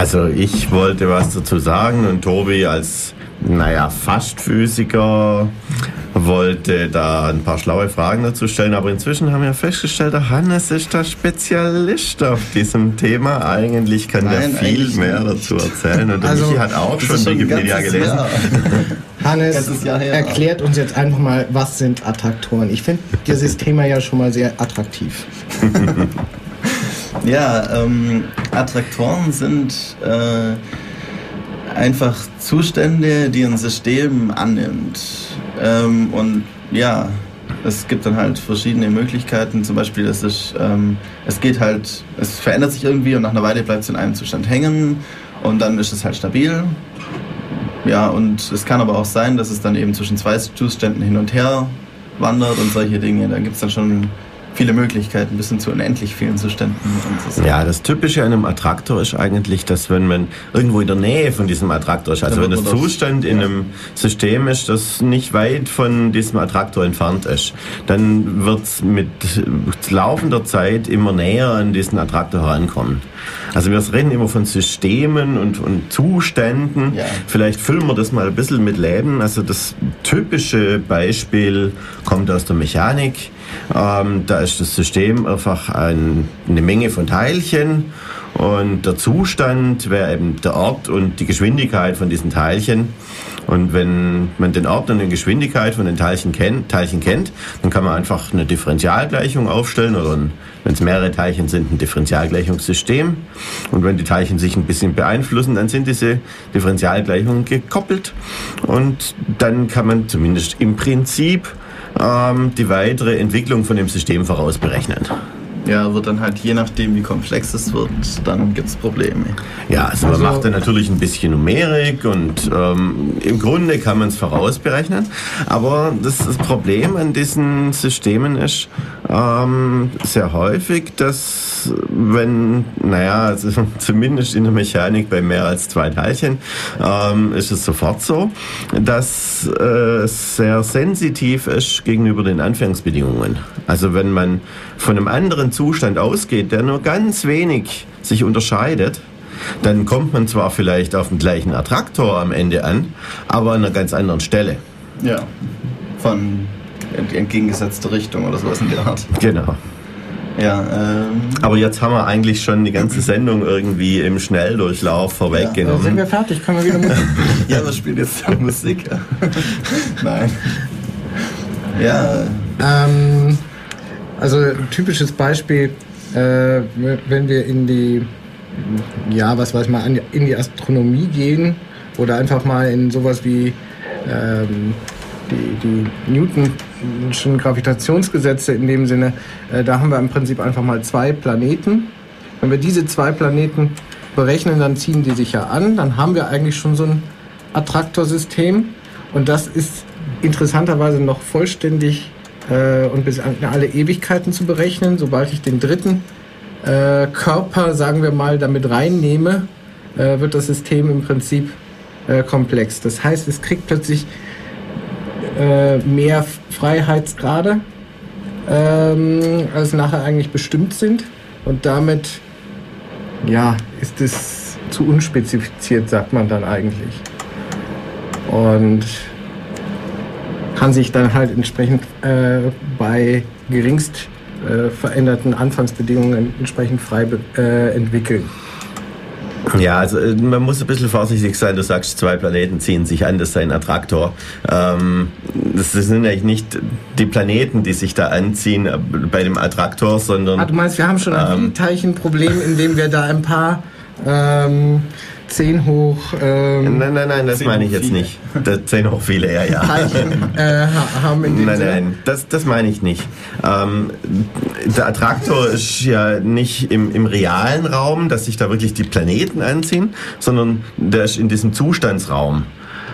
Also ich wollte was dazu sagen und Tobi als naja, fast Physiker, wollte da ein paar schlaue Fragen dazu stellen, aber inzwischen haben wir festgestellt, der Hannes ist der Spezialist auf diesem Thema. Eigentlich kann Nein, der viel mehr dazu erzählen und also, Michi hat auch schon Wikipedia gelesen. Jahr. Hannes erklärt uns jetzt einfach mal, was sind Attraktoren. Ich finde dieses Thema ja schon mal sehr attraktiv. ja, ähm, Attraktoren sind... Äh, einfach Zustände, die ein System annimmt. Ähm, und ja, es gibt dann halt verschiedene Möglichkeiten. Zum Beispiel, es, ist, ähm, es geht halt, es verändert sich irgendwie und nach einer Weile bleibt es in einem Zustand hängen und dann ist es halt stabil. Ja, und es kann aber auch sein, dass es dann eben zwischen zwei Zuständen hin und her wandert und solche Dinge. Da gibt es dann schon viele Möglichkeiten, bis hin zu unendlich vielen Zuständen. Ja, das Typische an einem Attraktor ist eigentlich, dass wenn man irgendwo in der Nähe von diesem Attraktor ist, also wenn das Zustand in einem System ist, das nicht weit von diesem Attraktor entfernt ist, dann wird es mit laufender Zeit immer näher an diesen Attraktor herankommen. Also wir reden immer von Systemen und, und Zuständen. Ja. Vielleicht füllen wir das mal ein bisschen mit Leben. Also das typische Beispiel kommt aus der Mechanik. Ähm, da ist das System einfach ein, eine Menge von Teilchen und der Zustand wäre eben der Ort und die Geschwindigkeit von diesen Teilchen. Und wenn man den Ort und die Geschwindigkeit von den Teilchen kennt, Teilchen kennt, dann kann man einfach eine Differentialgleichung aufstellen oder wenn es mehrere Teilchen sind, ein Differentialgleichungssystem. Und wenn die Teilchen sich ein bisschen beeinflussen, dann sind diese Differentialgleichungen gekoppelt. Und dann kann man zumindest im Prinzip ähm, die weitere Entwicklung von dem System vorausberechnen. Ja, wird dann halt je nachdem, wie komplex es wird, dann gibt es Probleme. Ja, also, man macht dann natürlich ein bisschen Numerik und ähm, im Grunde kann man es vorausberechnen. Aber das, das, Problem an diesen Systemen ist ähm, sehr häufig, dass wenn, naja, also zumindest in der Mechanik bei mehr als zwei Teilchen ähm, ist es sofort so, dass äh, es sehr sensitiv ist gegenüber den Anfangsbedingungen. Also wenn man von einem anderen Zustand ausgeht, der nur ganz wenig sich unterscheidet, dann kommt man zwar vielleicht auf den gleichen Attraktor am Ende an, aber an einer ganz anderen Stelle. Ja, von entgegengesetzter Richtung oder sowas in der Art. Genau. Ja, ähm Aber jetzt haben wir eigentlich schon die ganze Sendung irgendwie im Schnelldurchlauf vorweggenommen. Ja, sind wir fertig? Können wir wieder Musik? ja, wir spielen jetzt Musik. Nein. Ja. Ähm, also ein typisches Beispiel, äh, wenn wir in die, ja, was weiß man, in die Astronomie gehen oder einfach mal in sowas wie ähm, die, die Newtonschen Gravitationsgesetze in dem Sinne, äh, da haben wir im Prinzip einfach mal zwei Planeten. Wenn wir diese zwei Planeten berechnen, dann ziehen die sich ja an, dann haben wir eigentlich schon so ein Attraktorsystem und das ist interessanterweise noch vollständig äh, und bis an alle Ewigkeiten zu berechnen. Sobald ich den dritten äh, Körper, sagen wir mal, damit reinnehme, äh, wird das System im Prinzip äh, komplex. Das heißt, es kriegt plötzlich äh, mehr Freiheitsgrade, ähm, als nachher eigentlich bestimmt sind. Und damit ja, ist es zu unspezifiziert, sagt man dann eigentlich. Und kann sich dann halt entsprechend äh, bei geringst äh, veränderten Anfangsbedingungen entsprechend frei äh, entwickeln. Ja, also äh, man muss ein bisschen vorsichtig sein. Du sagst, zwei Planeten ziehen sich an, das ist ein Attraktor. Ähm, das sind eigentlich nicht die Planeten, die sich da anziehen äh, bei dem Attraktor, sondern. Ah, du meinst, wir haben schon ein ähm, Teilchenproblem, indem wir da ein paar ähm, 10 hoch. Ähm, nein, nein, nein, das meine ich jetzt viele. nicht. Das 10 hoch viele, ja, ja. Teilchen äh, haben in dem Nein, Sinne. nein, das, das meine ich nicht. Ähm, der Attraktor ist ja nicht im, im realen Raum, dass sich da wirklich die Planeten anziehen, sondern der ist in diesem Zustandsraum.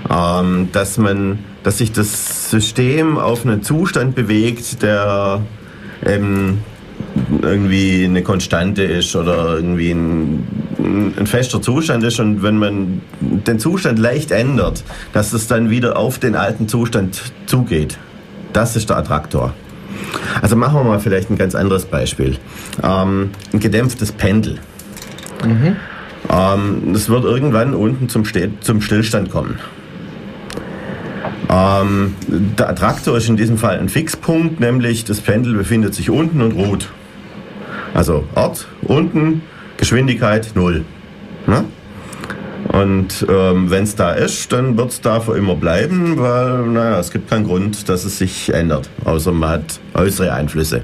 Ähm, dass man, dass sich das System auf einen Zustand bewegt, der ähm, irgendwie eine Konstante ist oder irgendwie ein, ein, fester Zustand ist und wenn man den Zustand leicht ändert, dass es dann wieder auf den alten Zustand zugeht. Das ist der Attraktor. Also machen wir mal vielleicht ein ganz anderes Beispiel. Ähm, ein gedämpftes Pendel. Mhm. Ähm, es wird irgendwann unten zum, zum Stillstand kommen. Ähm, der Attraktor ist in diesem Fall ein Fixpunkt, nämlich das Pendel befindet sich unten und ruht. Also Ort, unten, Geschwindigkeit null. Ne? Und ähm, wenn es da ist, dann wird es da für immer bleiben, weil naja, es gibt keinen Grund, dass es sich ändert, außer man hat äußere Einflüsse.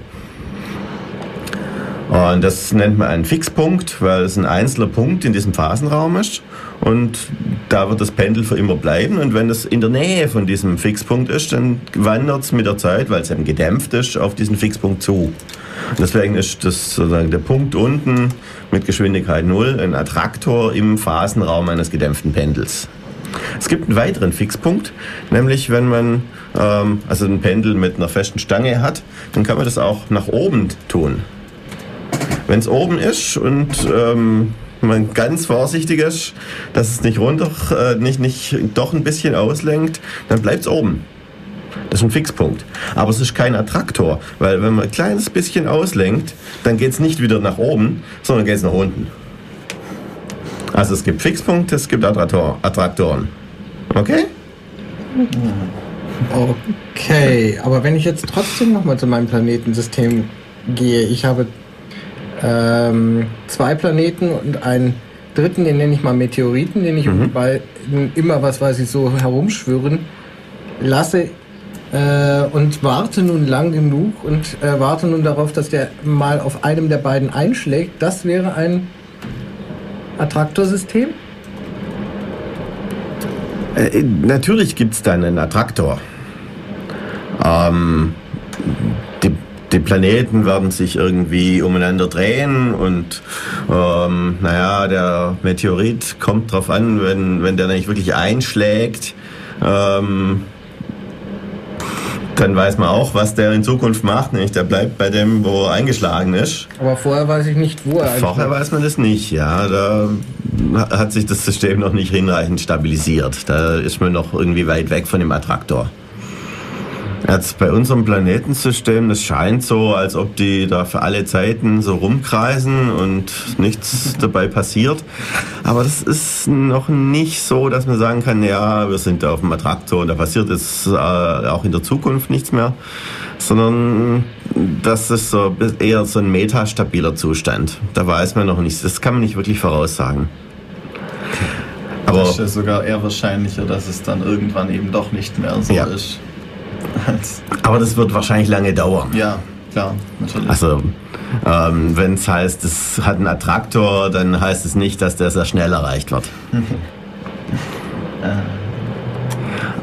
Und das nennt man einen Fixpunkt, weil es ein einzelner Punkt in diesem Phasenraum ist. Und da wird das Pendel für immer bleiben. Und wenn es in der Nähe von diesem Fixpunkt ist, dann wandert es mit der Zeit, weil es eben gedämpft ist, auf diesen Fixpunkt zu. Und deswegen ist das sozusagen der Punkt unten mit Geschwindigkeit 0 ein Attraktor im Phasenraum eines gedämpften Pendels. Es gibt einen weiteren Fixpunkt, nämlich wenn man ähm, also ein Pendel mit einer festen Stange hat, dann kann man das auch nach oben tun. Wenn es oben ist und ähm, man ganz vorsichtig ist, dass es nicht runter, äh, nicht, nicht doch ein bisschen auslenkt, dann bleibt es oben. Das ist ein Fixpunkt. Aber es ist kein Attraktor, weil wenn man ein kleines bisschen auslenkt, dann geht es nicht wieder nach oben, sondern geht es nach unten. Also es gibt Fixpunkte, es gibt Attraktor, Attraktoren. Okay? Okay, aber wenn ich jetzt trotzdem nochmal zu meinem Planetensystem gehe, ich habe ähm, zwei Planeten und einen dritten, den nenne ich mal Meteoriten, den ich mhm. bei immer, was weiß ich, so herumschwirren lasse äh, und warte nun lang genug und äh, warte nun darauf, dass der mal auf einem der beiden einschlägt. Das wäre ein Attraktorsystem? Äh, natürlich gibt es da einen Attraktor. Ähm, die Planeten werden sich irgendwie umeinander drehen und ähm, naja, der Meteorit kommt drauf an, wenn, wenn der nicht wirklich einschlägt, ähm, dann weiß man auch, was der in Zukunft macht. Nämlich der bleibt bei dem, wo er eingeschlagen ist. Aber vorher weiß ich nicht, wo er Vorher weiß man das nicht, ja. Da hat sich das System noch nicht hinreichend stabilisiert. Da ist man noch irgendwie weit weg von dem Attraktor. Jetzt bei unserem Planetensystem, das scheint so, als ob die da für alle Zeiten so rumkreisen und nichts dabei passiert. Aber das ist noch nicht so, dass man sagen kann, ja, wir sind da auf dem Attraktor und da passiert jetzt äh, auch in der Zukunft nichts mehr, sondern das ist so eher so ein metastabiler Zustand. Da weiß man noch nicht, das kann man nicht wirklich voraussagen. Aber das ist ja sogar eher wahrscheinlicher, dass es dann irgendwann eben doch nicht mehr so ja. ist. Aber das wird wahrscheinlich lange dauern. Ja, klar, natürlich. Also, ähm, wenn es heißt, es hat einen Attraktor, dann heißt es nicht, dass der sehr schnell erreicht wird.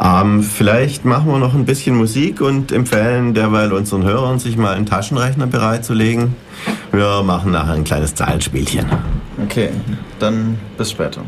ähm, vielleicht machen wir noch ein bisschen Musik und empfehlen derweil unseren Hörern, sich mal einen Taschenrechner bereitzulegen. Wir machen nachher ein kleines Zahlenspielchen. Okay, dann bis später.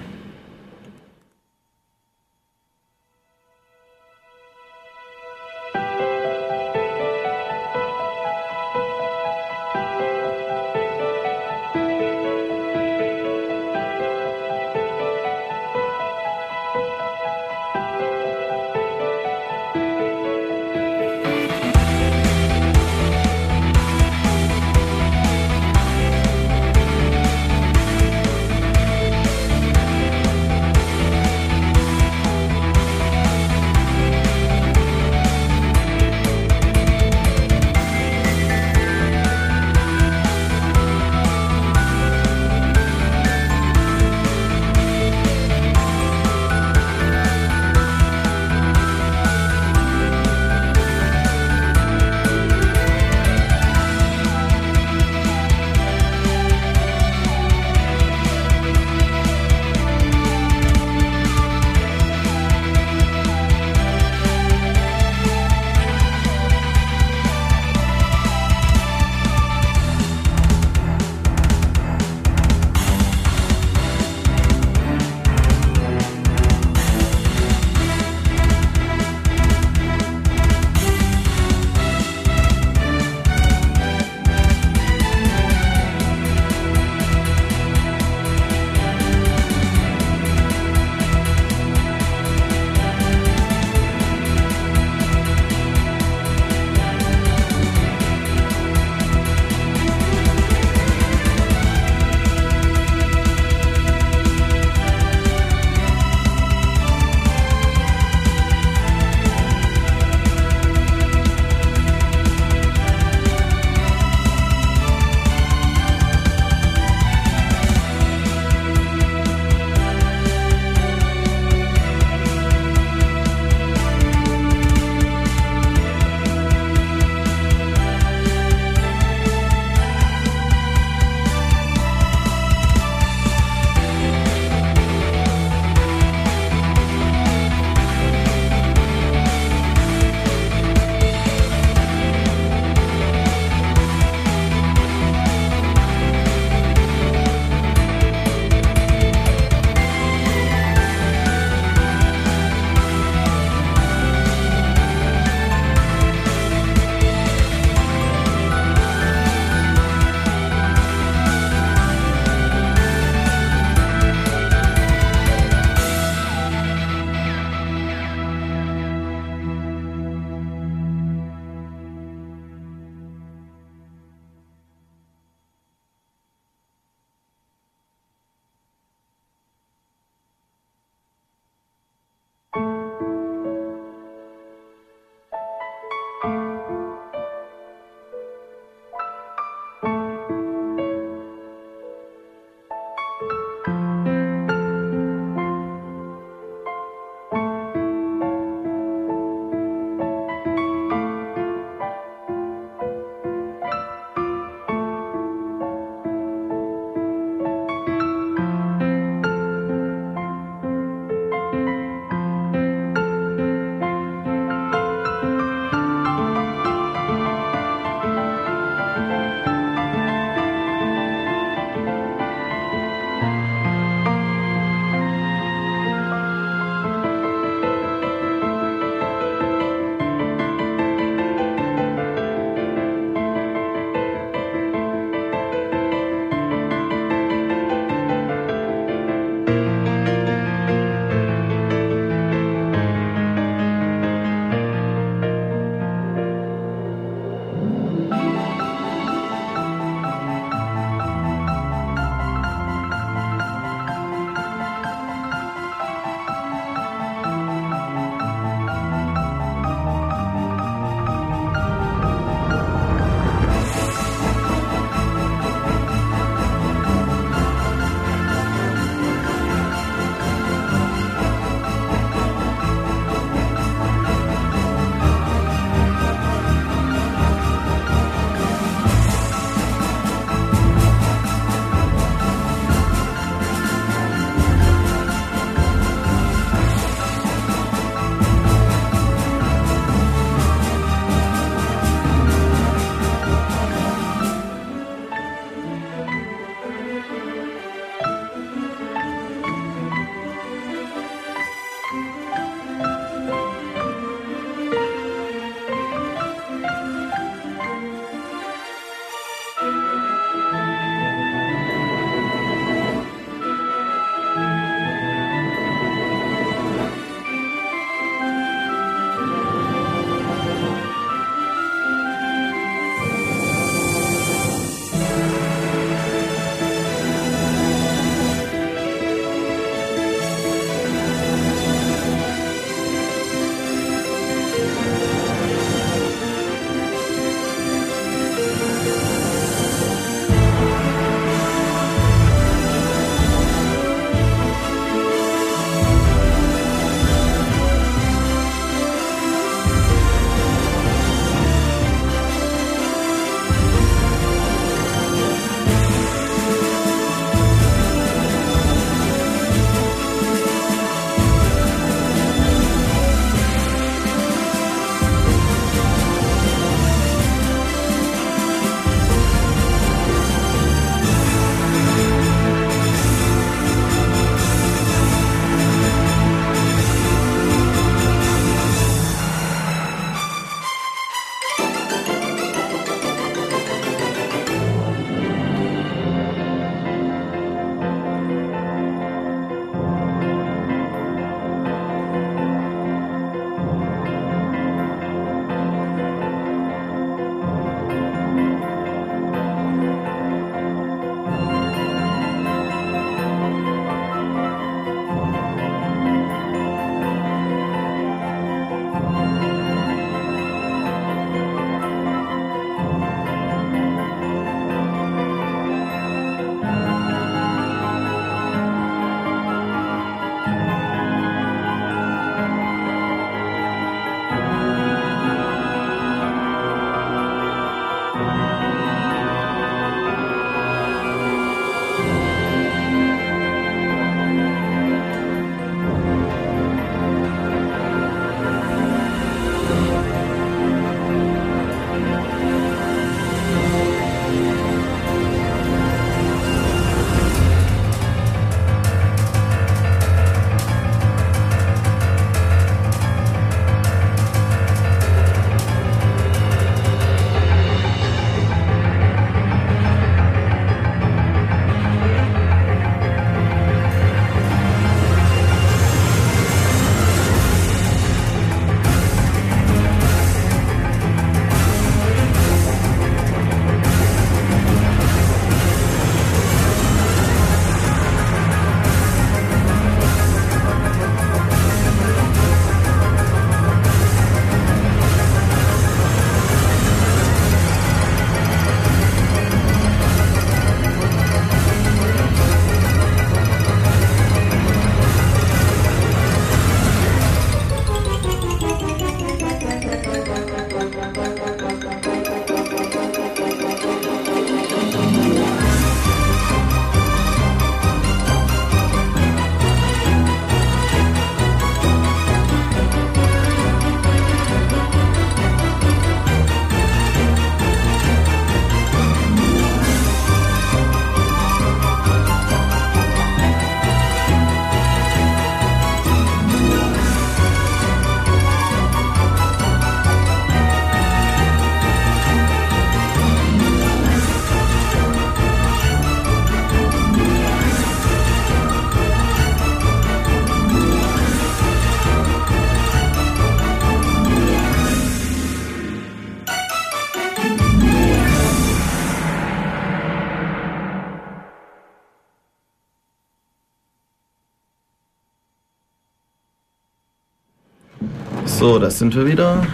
So, das sind wir wieder.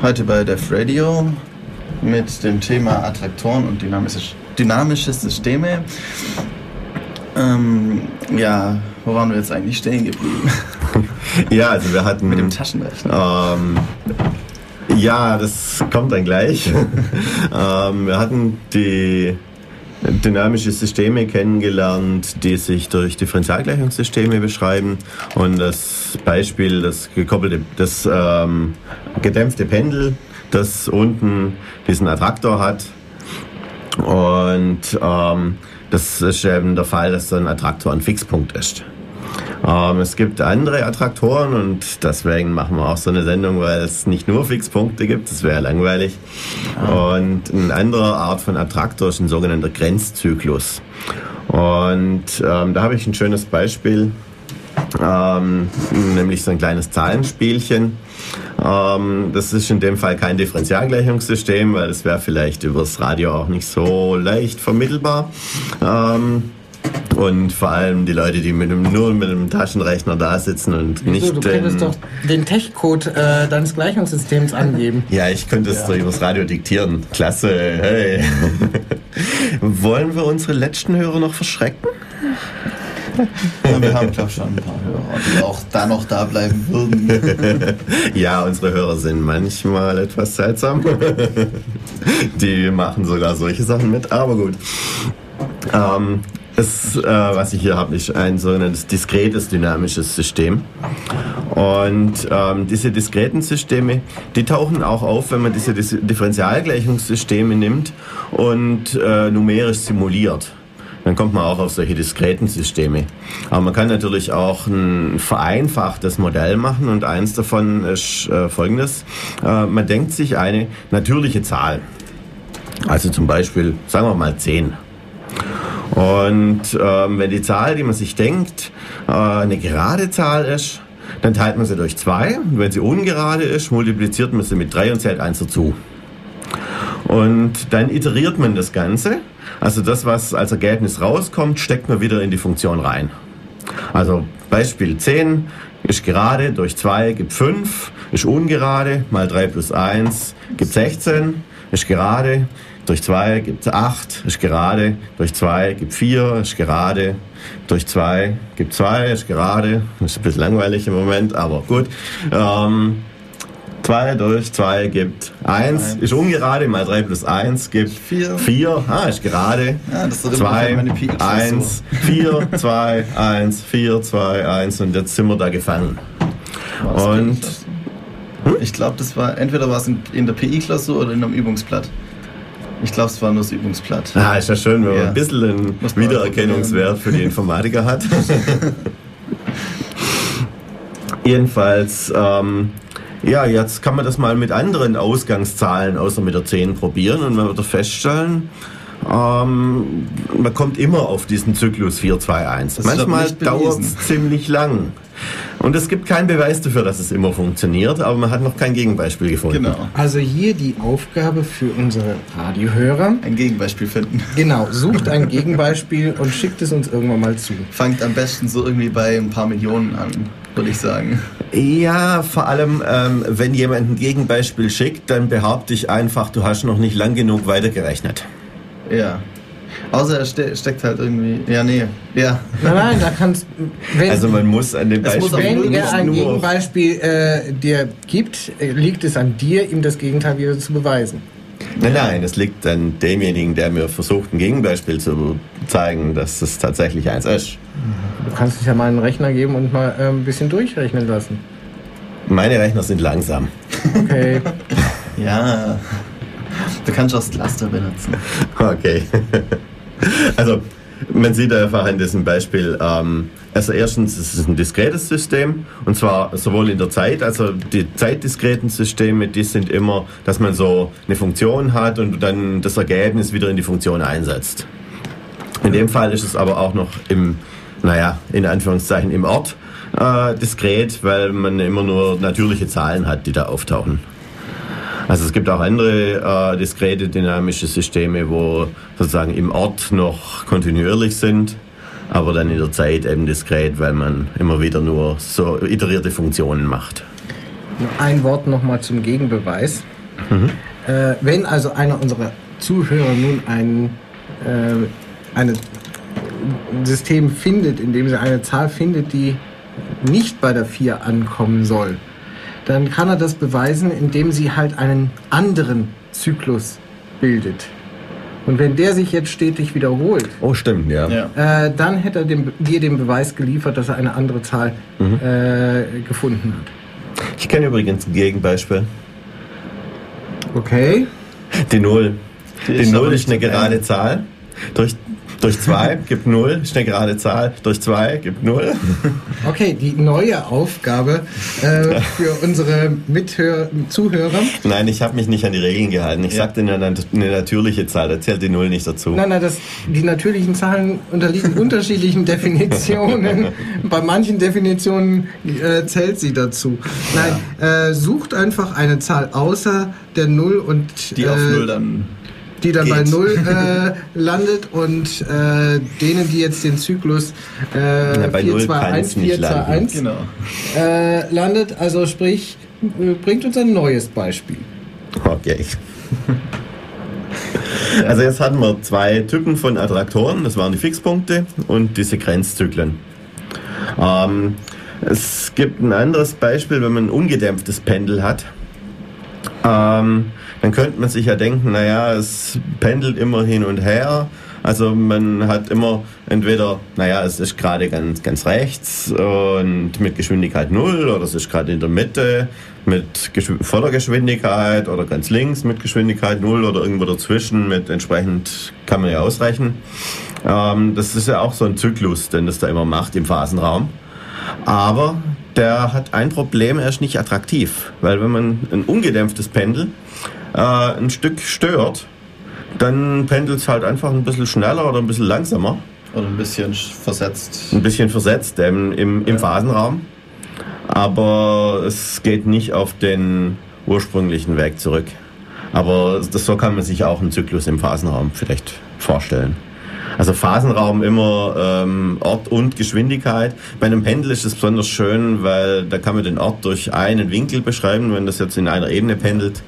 Heute bei Def Radio mit dem Thema Attraktoren und dynamische, dynamische Systeme. Ähm, ja, wo waren wir jetzt eigentlich stehen geblieben? ja, also wir hatten. Mit dem Taschenrechner. Ähm, ja, das kommt dann gleich. ähm, wir hatten die dynamische Systeme kennengelernt, die sich durch Differentialgleichungssysteme beschreiben. Und das Beispiel, das gekoppelte, das ähm, gedämpfte Pendel, das unten diesen Attraktor hat. Und ähm, das ist eben der Fall, dass so ein Attraktor ein Fixpunkt ist. Ähm, es gibt andere Attraktoren und deswegen machen wir auch so eine Sendung, weil es nicht nur Fixpunkte gibt, das wäre langweilig. Und eine andere Art von Attraktor ist ein sogenannter Grenzzyklus. Und ähm, da habe ich ein schönes Beispiel, ähm, nämlich so ein kleines Zahlenspielchen. Ähm, das ist in dem Fall kein Differentialgleichungssystem, weil es wäre vielleicht übers Radio auch nicht so leicht vermittelbar. Ähm, und vor allem die Leute, die mit dem, nur mit einem Taschenrechner da sitzen und nicht. So, du könntest doch den Tech-Code äh, deines Gleichungssystems angeben. Ja, ich könnte es ja. übers Radio diktieren. Klasse, hey. Wollen wir unsere letzten Hörer noch verschrecken? Ja, wir haben, glaube ich, schon ein paar Hörer, die auch da noch da bleiben würden. ja, unsere Hörer sind manchmal etwas seltsam. die machen sogar solche Sachen mit, aber gut. Ähm, das, äh, was ich hier habe, ist ein sogenanntes diskretes dynamisches System. Und ähm, diese diskreten Systeme, die tauchen auch auf, wenn man diese Differentialgleichungssysteme nimmt und äh, numerisch simuliert. Dann kommt man auch auf solche diskreten Systeme. Aber man kann natürlich auch ein vereinfachtes Modell machen und eins davon ist äh, folgendes. Äh, man denkt sich eine natürliche Zahl. Also zum Beispiel, sagen wir mal 10. Und ähm, wenn die Zahl, die man sich denkt, äh, eine gerade Zahl ist, dann teilt man sie durch 2. Und wenn sie ungerade ist, multipliziert man sie mit 3 und zählt 1 dazu. Und dann iteriert man das Ganze. Also das, was als Ergebnis rauskommt, steckt man wieder in die Funktion rein. Also Beispiel 10 ist gerade durch 2 gibt 5, ist ungerade, mal 3 plus 1 gibt 16, ist gerade, durch 2 gibt 8, ist gerade, durch 2 gibt 4, ist gerade, durch 2 gibt 2, ist gerade, ist ein bisschen langweilig im Moment, aber gut. Ähm, 2 durch 2 gibt 1, ist ungerade, mal 3 plus 1 gibt 4. 4, ah, ist gerade. Ja, das 2, 1, 4, 2, 1, 4, 2, 1 und jetzt sind wir da gefangen. Was und hm? ich glaube, das war entweder war es in der PI-Klausur oder in einem Übungsblatt. Ich glaube, es war nur das Übungsblatt. Ah, ist ja schön, wenn ja. man ein bisschen einen Wiedererkennungswert für die Informatiker hat. Jedenfalls, ähm, ja, jetzt kann man das mal mit anderen Ausgangszahlen außer mit der 10 probieren und man wird feststellen, ähm, man kommt immer auf diesen Zyklus 421. Manchmal dauert es ziemlich lang. Und es gibt keinen Beweis dafür, dass es immer funktioniert, aber man hat noch kein Gegenbeispiel gefunden. Genau. Also hier die Aufgabe für unsere Radiohörer. Ein Gegenbeispiel finden. Genau, sucht ein Gegenbeispiel und schickt es uns irgendwann mal zu. Fangt am besten so irgendwie bei ein paar Millionen an, würde ich sagen. Ja, vor allem, ähm, wenn jemand ein Gegenbeispiel schickt, dann behaupte ich einfach, du hast noch nicht lang genug weitergerechnet. Ja. Außer er ste steckt halt irgendwie. Ja, nee. Ja. Nein, nein, da kannst wenn, Also man muss an dem Beispiel. Wenn er ein Gegenbeispiel äh, dir gibt, liegt es an dir, ihm das Gegenteil wieder zu beweisen. Nein, nein, es liegt an demjenigen, der mir versucht, ein Gegenbeispiel zu zeigen, dass es tatsächlich eins ist. Du kannst dich ja mal einen Rechner geben und mal äh, ein bisschen durchrechnen lassen. Meine Rechner sind langsam. Okay. ja. Du kannst auch das Cluster benutzen. Okay. Also, man sieht einfach in diesem Beispiel, ähm, also erstens ist es ein diskretes System und zwar sowohl in der Zeit, also die zeitdiskreten Systeme, die sind immer, dass man so eine Funktion hat und dann das Ergebnis wieder in die Funktion einsetzt. In dem Fall ist es aber auch noch im, naja, in Anführungszeichen im Ort äh, diskret, weil man immer nur natürliche Zahlen hat, die da auftauchen. Also es gibt auch andere äh, diskrete dynamische Systeme, wo sozusagen im Ort noch kontinuierlich sind, aber dann in der Zeit eben diskret, weil man immer wieder nur so iterierte Funktionen macht. ein Wort nochmal zum Gegenbeweis. Mhm. Äh, wenn also einer unserer Zuhörer nun ein, äh, eine System findet, in dem sie eine Zahl findet, die nicht bei der 4 ankommen soll, dann kann er das beweisen, indem sie halt einen anderen Zyklus bildet. Und wenn der sich jetzt stetig wiederholt, oh stimmt, ja, ja. Äh, dann hätte er dem, dir den Beweis geliefert, dass er eine andere Zahl mhm. äh, gefunden hat. Ich kenne übrigens ein Gegenbeispiel. Okay. Die Null. Die, die Null ist eine gerade Zahl. Durch durch 2 gibt 0, ist eine gerade Zahl. Durch 2 gibt 0. Okay, die neue Aufgabe äh, für unsere Mithör Zuhörer. Nein, ich habe mich nicht an die Regeln gehalten. Ich ja. sagte eine, eine natürliche Zahl, da zählt die 0 nicht dazu. Nein, nein, das, die natürlichen Zahlen unterliegen unterschiedlichen Definitionen. Bei manchen Definitionen äh, zählt sie dazu. Nein, ja. äh, sucht einfach eine Zahl außer der 0 und. Die auf 0 äh, dann die dann Geht. bei Null äh, landet und äh, denen, die jetzt den Zyklus äh, ja, 4, 2, 1, 4, 2, 1 genau. äh, landet. Also sprich, äh, bringt uns ein neues Beispiel. Okay. Also jetzt hatten wir zwei Typen von Attraktoren, das waren die Fixpunkte und die Sequenzzyklen. Ähm, es gibt ein anderes Beispiel, wenn man ein ungedämpftes Pendel hat. Ähm, dann könnte man sich ja denken, naja, es pendelt immer hin und her. Also man hat immer entweder, naja, es ist gerade ganz, ganz rechts und mit Geschwindigkeit null oder es ist gerade in der Mitte mit voller Geschwindigkeit oder ganz links mit Geschwindigkeit null oder irgendwo dazwischen mit entsprechend kann man ja ausrechnen. Ähm, das ist ja auch so ein Zyklus, den das da immer macht im Phasenraum. Aber der hat ein Problem, er ist nicht attraktiv, weil wenn man ein ungedämpftes Pendel äh, ein Stück stört, dann pendelt es halt einfach ein bisschen schneller oder ein bisschen langsamer. Oder ein bisschen versetzt. Ein bisschen versetzt ähm, im, im ja. Phasenraum. Aber es geht nicht auf den ursprünglichen Weg zurück. Aber das, so kann man sich auch einen Zyklus im Phasenraum vielleicht vorstellen. Also Phasenraum immer ähm, Ort und Geschwindigkeit. Bei einem Pendel ist es besonders schön, weil da kann man den Ort durch einen Winkel beschreiben, wenn das jetzt in einer Ebene pendelt.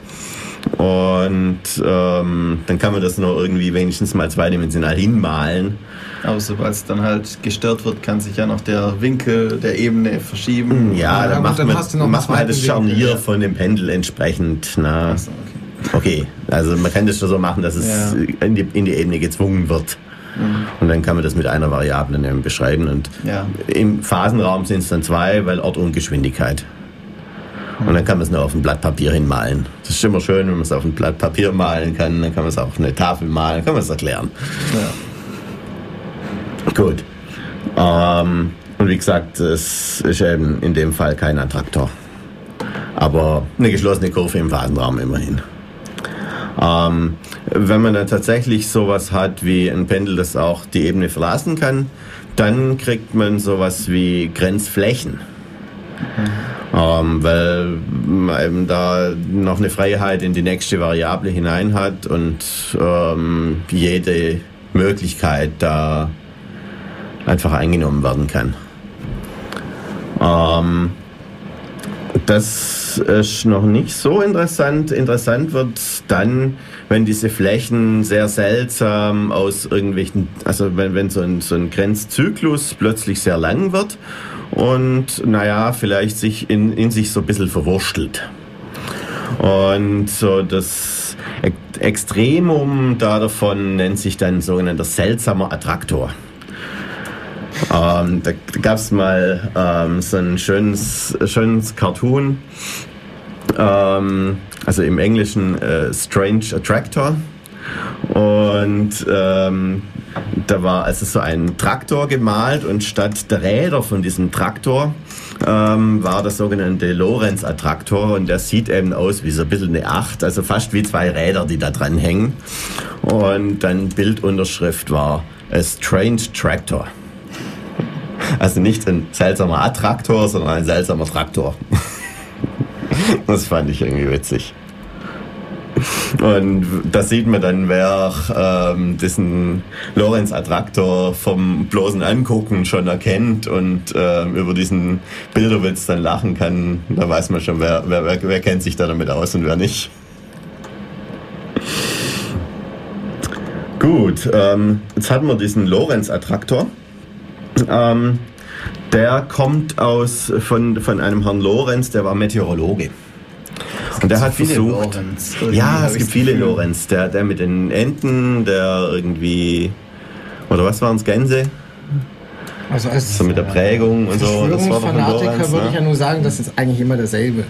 Und ähm, dann kann man das noch irgendwie wenigstens mal zweidimensional hinmalen. Aber sobald es dann halt gestört wird, kann sich ja noch der Winkel der Ebene verschieben. Ja, dann, macht, dann man, macht man halt das Scharnier Winkel. von dem Pendel entsprechend. Na. So, okay. okay. also man kann das schon so machen, dass es ja. in, die, in die Ebene gezwungen wird. Mhm. Und dann kann man das mit einer Variable beschreiben. Und ja. im Phasenraum sind es dann zwei, weil Ort und Geschwindigkeit. Und dann kann man es nur auf ein Blatt Papier hinmalen. Das ist immer schön, wenn man es auf ein Blatt Papier malen kann. Dann kann man es auch auf eine Tafel malen, kann man es erklären. Ja. Gut. Ähm, und wie gesagt, es ist eben in dem Fall kein Attraktor. Aber eine geschlossene Kurve im Fadenraum immerhin. Ähm, wenn man dann tatsächlich sowas hat wie ein Pendel, das auch die Ebene verlassen kann, dann kriegt man sowas wie Grenzflächen. Mhm ähm, weil man eben da noch eine Freiheit in die nächste Variable hinein hat und ähm, jede Möglichkeit da einfach eingenommen werden kann. Ähm, das ist noch nicht so interessant. Interessant wird dann, wenn diese Flächen sehr seltsam aus irgendwelchen, also wenn, wenn so, ein, so ein Grenzzyklus plötzlich sehr lang wird und naja, vielleicht sich in, in sich so ein bisschen verwurstelt. Und so das Extremum da davon nennt sich dann sogenannter seltsamer Attraktor. Ähm, da gab es mal ähm, so ein schönes, schönes Cartoon, ähm, also im Englischen äh, Strange Attractor. Und ähm, da war also so ein Traktor gemalt und statt der Räder von diesem Traktor ähm, war der sogenannte Lorenz-Attraktor und der sieht eben aus wie so ein bisschen eine Acht, also fast wie zwei Räder, die da dran hängen. Und dann Bildunterschrift war A Strange Tractor. Also nicht ein seltsamer Attraktor, sondern ein seltsamer Traktor. Das fand ich irgendwie witzig. Und da sieht man dann, wer ähm, diesen Lorenz-Attraktor vom bloßen Angucken schon erkennt und ähm, über diesen Bilderwitz dann lachen kann. Da weiß man schon, wer, wer, wer, wer kennt sich da damit aus und wer nicht. Gut, ähm, jetzt hatten wir diesen Lorenz-Attraktor. Ähm, der kommt aus von, von einem Herrn Lorenz, der war Meteorologe. Und der so hat versucht. Lorenz, ja, es gibt viele Gefühl. Lorenz. Der, der mit den Enten, der irgendwie. Oder was waren es? Gänse? Also als so mit der Prägung und so. Das war Fanatiker würde ne? ich ja nur sagen, das ist eigentlich immer derselbe.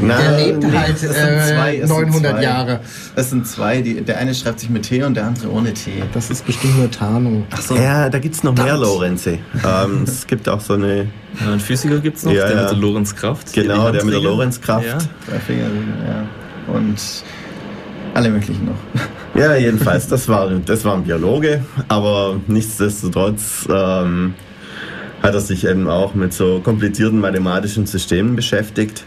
Na, der lebt nee, halt äh, 900 Jahre. Es sind zwei, die, der eine schreibt sich mit T und der andere ohne T. Das ist bestimmt nur Tarnung. Ach so. Ja, da gibt es noch das. mehr Lorenze. ähm, es gibt auch so eine... Ja, einen Physiker gibt es noch, ja, der mit der Lorenzkraft. Genau, der mit der Lorenzkraft. Ja. Drei Finger, ja. Und alle möglichen noch. Ja, jedenfalls, das war, das war ein Biologe, aber nichtsdestotrotz ähm, hat er sich eben auch mit so komplizierten mathematischen Systemen beschäftigt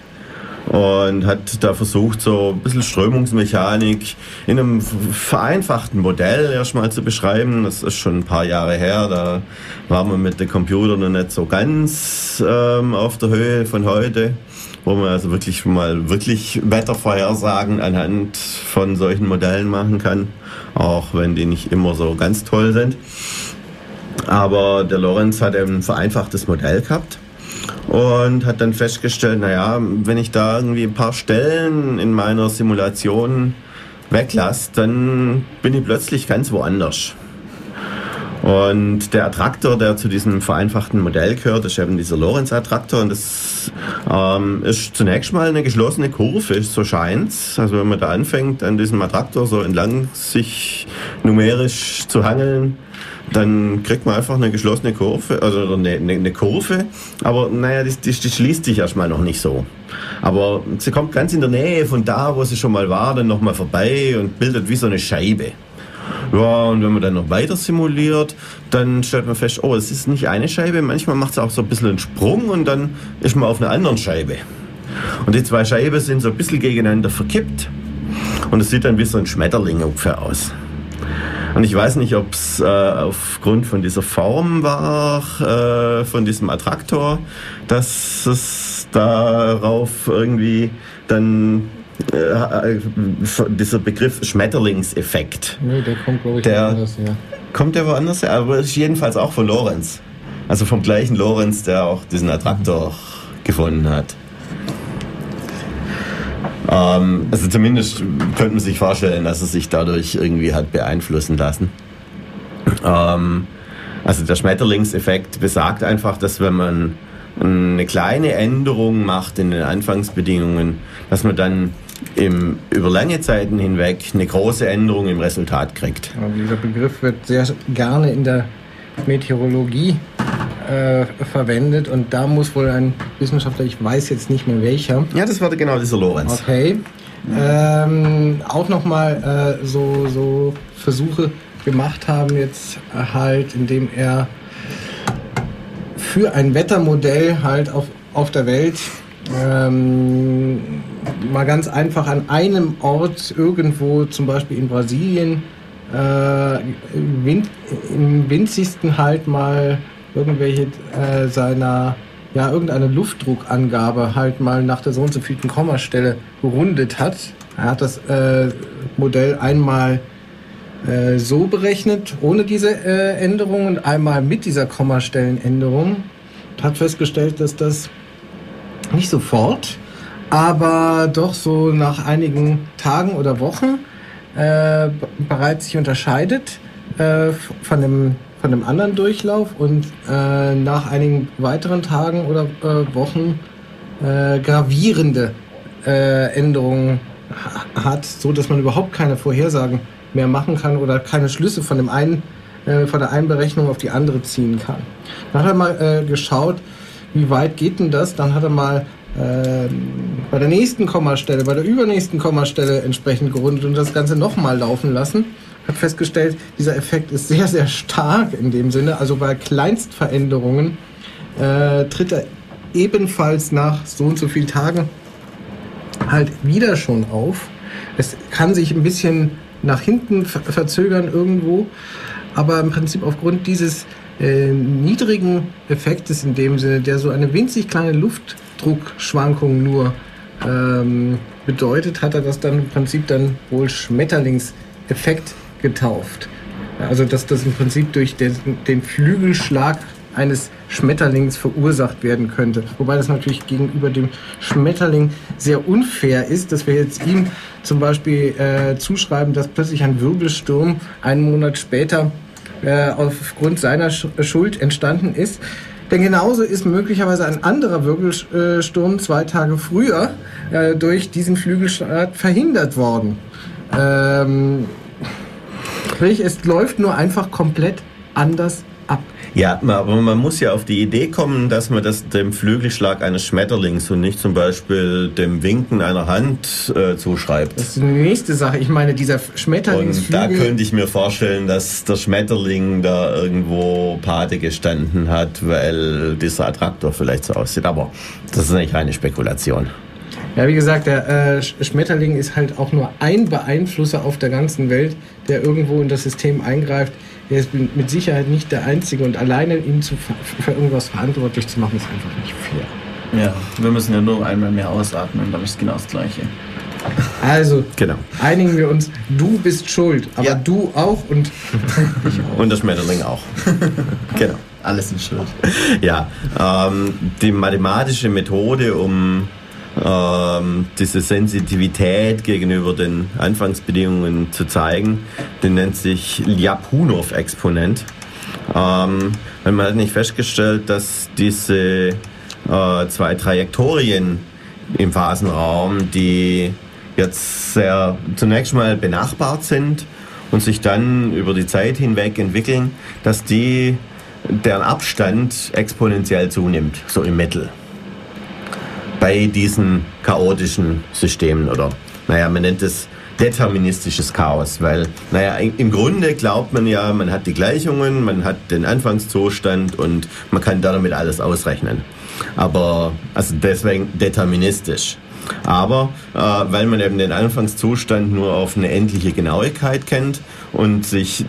und hat da versucht, so ein bisschen Strömungsmechanik in einem vereinfachten Modell erstmal zu beschreiben. Das ist schon ein paar Jahre her, da waren wir mit den Computern noch nicht so ganz ähm, auf der Höhe von heute, wo man also wirklich mal wirklich Wettervorhersagen anhand von solchen Modellen machen kann, auch wenn die nicht immer so ganz toll sind. Aber der Lorenz hat ein vereinfachtes Modell gehabt und hat dann festgestellt, naja, wenn ich da irgendwie ein paar Stellen in meiner Simulation weglasse, dann bin ich plötzlich ganz woanders. Und der Attraktor, der zu diesem vereinfachten Modell gehört, ist eben dieser Lorenz-Attraktor. Und das ähm, ist zunächst mal eine geschlossene Kurve, so scheint's. Also wenn man da anfängt, an diesem Attraktor so entlang sich numerisch zu hangeln, dann kriegt man einfach eine geschlossene Kurve, also eine, eine, Kurve, aber naja, die, die, die, schließt sich erstmal noch nicht so. Aber sie kommt ganz in der Nähe von da, wo sie schon mal war, dann nochmal vorbei und bildet wie so eine Scheibe. Ja, und wenn man dann noch weiter simuliert, dann stellt man fest, oh, es ist nicht eine Scheibe, manchmal macht es auch so ein bisschen einen Sprung und dann ist man auf einer anderen Scheibe. Und die zwei Scheiben sind so ein bisschen gegeneinander verkippt und es sieht dann wie so ein Schmetterling ungefähr aus. Und ich weiß nicht, ob es äh, aufgrund von dieser Form war, äh, von diesem Attraktor, dass es darauf irgendwie dann äh, dieser Begriff Schmetterlingseffekt. Nee, der kommt, glaube ich, der, woanders her. Kommt der woanders her? Aber ist jedenfalls auch von Lorenz. Also vom gleichen Lorenz, der auch diesen Attraktor gefunden hat. Ähm, also zumindest könnte man sich vorstellen, dass es sich dadurch irgendwie hat beeinflussen lassen. Ähm, also der Schmetterlingseffekt besagt einfach, dass wenn man eine kleine Änderung macht in den Anfangsbedingungen, dass man dann im, über lange Zeiten hinweg eine große Änderung im Resultat kriegt. Aber dieser Begriff wird sehr gerne in der Meteorologie äh, verwendet und da muss wohl ein Wissenschaftler, ich weiß jetzt nicht mehr welcher. Ja, das war genau dieser Lorenz. Okay. Ähm, auch nochmal äh, so, so Versuche gemacht haben, jetzt halt, indem er für ein Wettermodell halt auf, auf der Welt ähm, mal ganz einfach an einem Ort irgendwo, zum Beispiel in Brasilien, äh, im winzigsten halt mal irgendwelche äh, seiner, ja, irgendeine Luftdruckangabe halt mal nach der so und so vielten Kommastelle gerundet hat. Er hat das äh, Modell einmal äh, so berechnet, ohne diese äh, Änderung und einmal mit dieser Kommastellenänderung. Und hat festgestellt, dass das nicht sofort, aber doch so nach einigen Tagen oder Wochen äh, bereits sich unterscheidet äh, von dem von einem anderen Durchlauf und äh, nach einigen weiteren Tagen oder äh, Wochen äh, gravierende Änderungen hat, so dass man überhaupt keine Vorhersagen mehr machen kann oder keine Schlüsse von dem einen von der einen Berechnung auf die andere ziehen kann. Dann hat er mal geschaut, wie weit geht denn das? Dann hat er mal bei der nächsten Kommastelle, bei der übernächsten Kommastelle entsprechend gerundet und das Ganze nochmal laufen lassen habe festgestellt, dieser Effekt ist sehr, sehr stark in dem Sinne. Also bei Kleinstveränderungen äh, tritt er ebenfalls nach so und so vielen Tagen halt wieder schon auf. Es kann sich ein bisschen nach hinten verzögern irgendwo, aber im Prinzip aufgrund dieses äh, niedrigen Effektes in dem Sinne, der so eine winzig kleine Luftdruckschwankung nur ähm, bedeutet, hat er das dann im Prinzip dann wohl Schmetterlingseffekt getauft. Also dass das im Prinzip durch den, den Flügelschlag eines Schmetterlings verursacht werden könnte. Wobei das natürlich gegenüber dem Schmetterling sehr unfair ist, dass wir jetzt ihm zum Beispiel äh, zuschreiben, dass plötzlich ein Wirbelsturm einen Monat später äh, aufgrund seiner Schuld entstanden ist. Denn genauso ist möglicherweise ein anderer Wirbelsturm zwei Tage früher äh, durch diesen Flügelschlag verhindert worden. Ähm, sprich, es läuft nur einfach komplett anders. Ja, aber man muss ja auf die Idee kommen, dass man das dem Flügelschlag eines Schmetterlings und nicht zum Beispiel dem Winken einer Hand äh, zuschreibt. Das ist die nächste Sache. Ich meine, dieser Schmetterlingsflügel... Und da könnte ich mir vorstellen, dass der Schmetterling da irgendwo Pate gestanden hat, weil dieser Attraktor vielleicht so aussieht. Aber das ist nicht reine Spekulation. Ja, wie gesagt, der äh, Schmetterling ist halt auch nur ein Beeinflusser auf der ganzen Welt, der irgendwo in das System eingreift. Er ist mit Sicherheit nicht der Einzige und alleine ihn zu, für irgendwas verantwortlich zu machen, ist einfach nicht fair. Ja, wir müssen ja nur einmal mehr ausatmen, dann ist genau das Gleiche. Also, genau. einigen wir uns, du bist schuld, aber ja. du auch und ich auch. Und das Schmetterling auch. genau. Alles in Schuld. Ja, ähm, die mathematische Methode, um ähm, diese Sensitivität gegenüber den Anfangsbedingungen zu zeigen. Die nennt sich Ljapunov-Exponent. Ähm, man hat nicht festgestellt, dass diese äh, zwei Trajektorien im Phasenraum, die jetzt sehr zunächst mal benachbart sind und sich dann über die Zeit hinweg entwickeln, dass die deren Abstand exponentiell zunimmt, so im Mittel bei diesen chaotischen Systemen oder, naja, man nennt es deterministisches Chaos, weil, naja, im Grunde glaubt man ja, man hat die Gleichungen, man hat den Anfangszustand und man kann damit alles ausrechnen. Aber, also deswegen deterministisch. Aber äh, weil man eben den Anfangszustand nur auf eine endliche Genauigkeit kennt und sich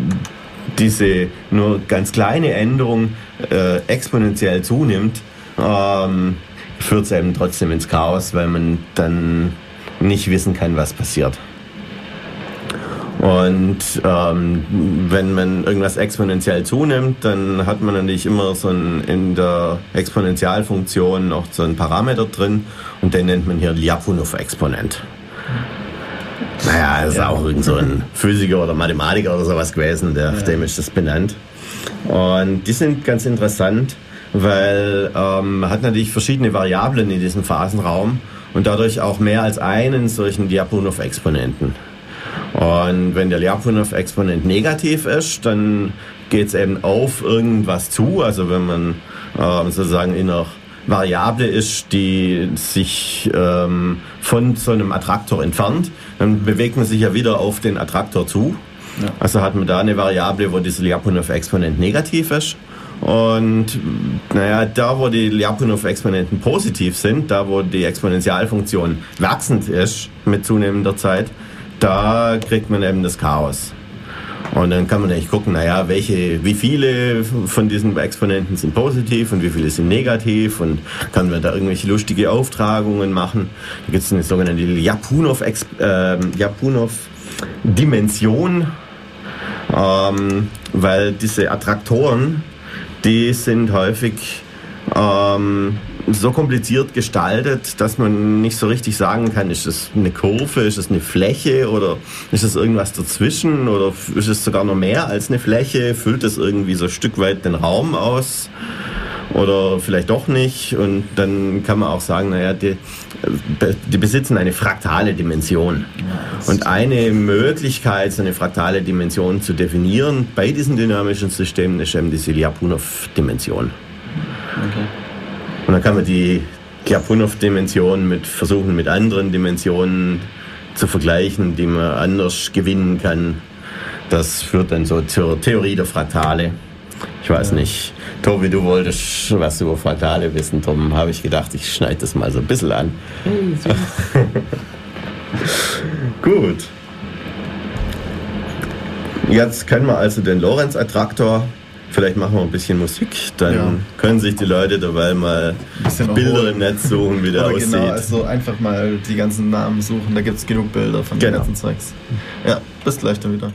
diese nur ganz kleine Änderung äh, exponentiell zunimmt, ähm, führt es eben trotzdem ins Chaos, weil man dann nicht wissen kann, was passiert. Und ähm, wenn man irgendwas exponentiell zunimmt, dann hat man natürlich immer so ein, in der Exponentialfunktion noch so einen Parameter drin und den nennt man hier Ljapunov-Exponent. Naja, das ist ja. auch irgend so ein Physiker oder Mathematiker oder sowas gewesen, der, ja. dem ist das benannt. Und die sind ganz interessant weil ähm, man hat natürlich verschiedene Variablen in diesem Phasenraum und dadurch auch mehr als einen solchen Lyapunov-Exponenten. Und wenn der Lyapunov-Exponent negativ ist, dann geht es eben auf irgendwas zu. Also wenn man ähm, sozusagen in einer Variable ist, die sich ähm, von so einem Attraktor entfernt, dann bewegt man sich ja wieder auf den Attraktor zu. Ja. Also hat man da eine Variable, wo dieser Lyapunov-Exponent negativ ist. Und naja, da wo die Lyapunov-Exponenten positiv sind, da wo die Exponentialfunktion wachsend ist mit zunehmender Zeit, da kriegt man eben das Chaos. Und dann kann man eigentlich gucken, naja, welche, wie viele von diesen Exponenten sind positiv und wie viele sind negativ und kann man da irgendwelche lustige Auftragungen machen. Da gibt es eine sogenannte Lyapunov-Dimension, äh, ähm, weil diese Attraktoren, die sind häufig ähm, so kompliziert gestaltet, dass man nicht so richtig sagen kann, ist das eine Kurve, ist das eine Fläche oder ist das irgendwas dazwischen oder ist es sogar noch mehr als eine Fläche, füllt das irgendwie so ein Stück weit den Raum aus oder vielleicht doch nicht? Und dann kann man auch sagen, naja, die, die besitzen eine fraktale Dimension. Und eine Möglichkeit, so eine fraktale Dimension zu definieren bei diesen dynamischen Systemen ist eben die Lyapunov-Dimension. Okay. Und dann kann man die Lyapunov-Dimension mit versuchen, mit anderen Dimensionen zu vergleichen, die man anders gewinnen kann. Das führt dann so zur Theorie der Fraktale. Ich weiß nicht. Tobi, du wolltest was über Fraktale wissen. Darum habe ich gedacht, ich schneide das mal so ein bisschen an. Gut. Jetzt kennen wir also den Lorenz-Attraktor. Vielleicht machen wir ein bisschen Musik, dann ja. können sich die Leute dabei mal Bilder im Netz suchen, wie der Oder aussieht. Genau, also einfach mal die ganzen Namen suchen, da gibt es genug Bilder von genau. den ganzen Zeugs. Ja, bis gleich dann wieder.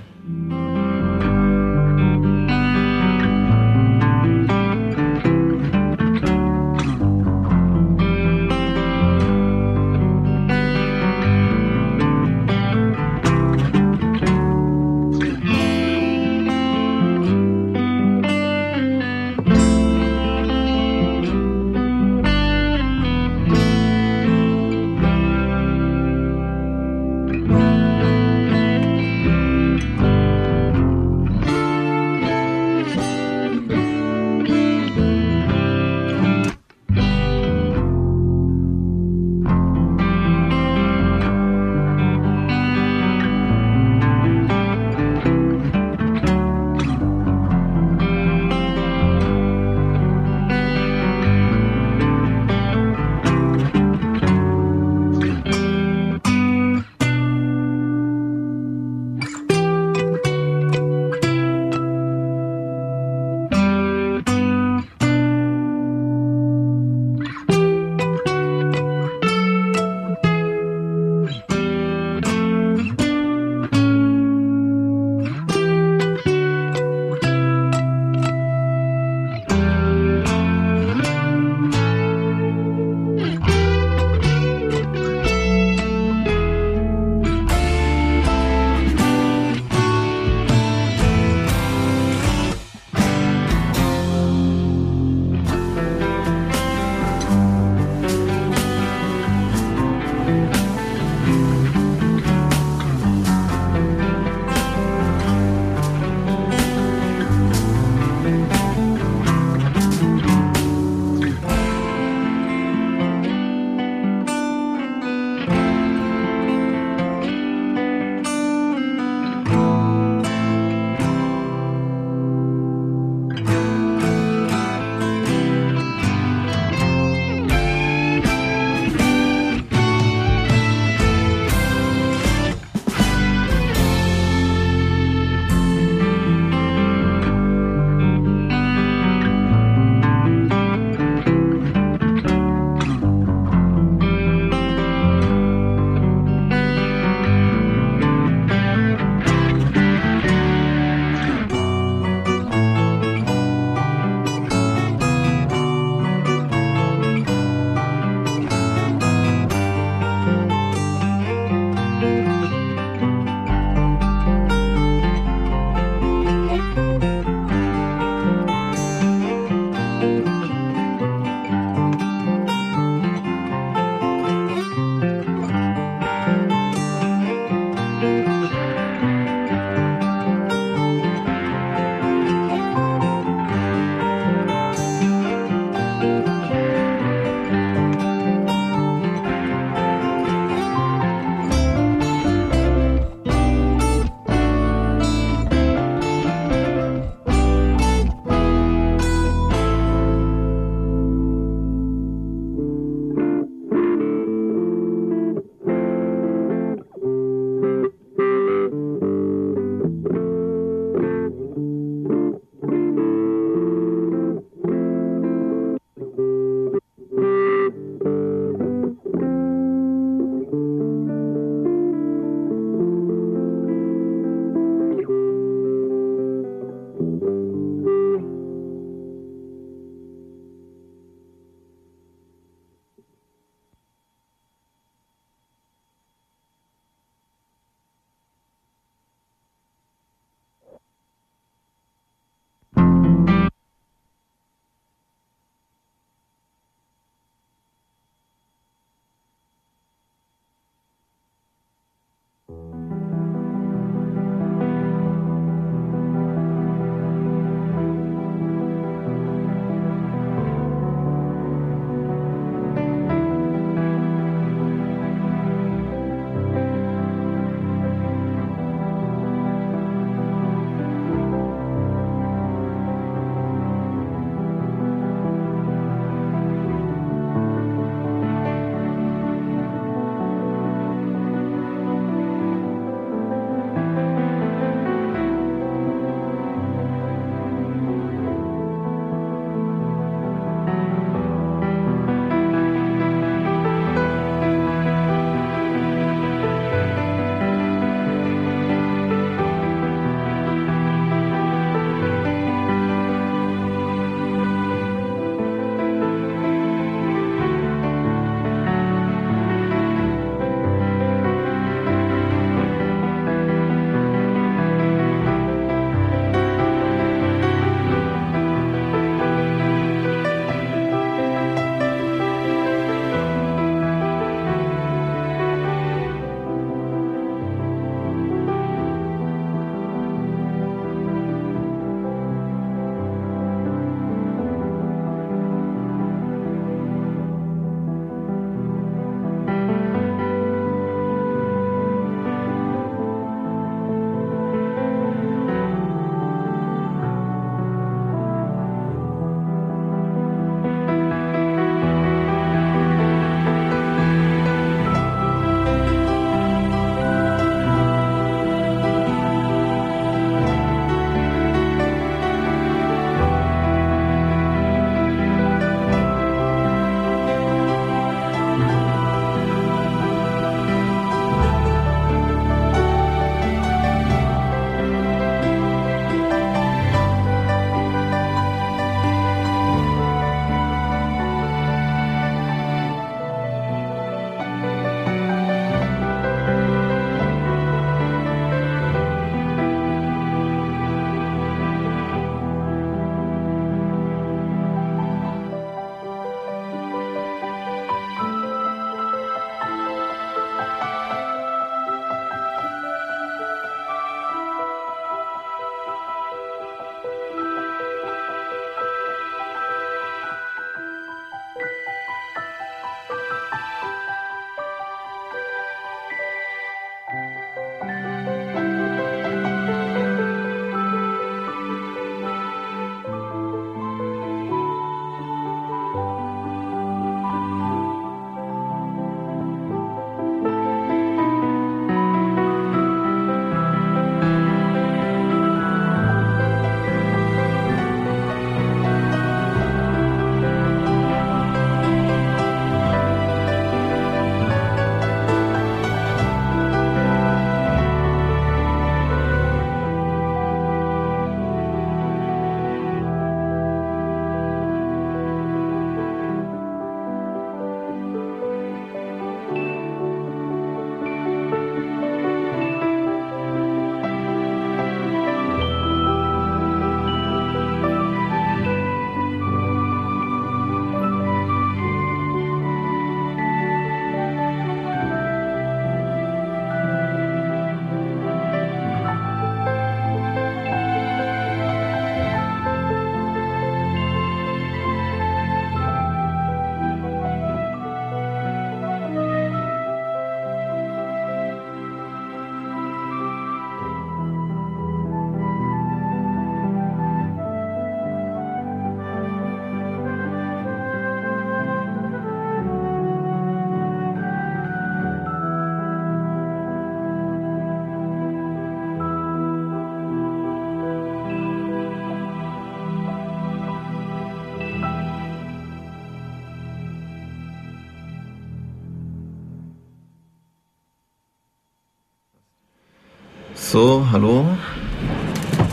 So, hallo.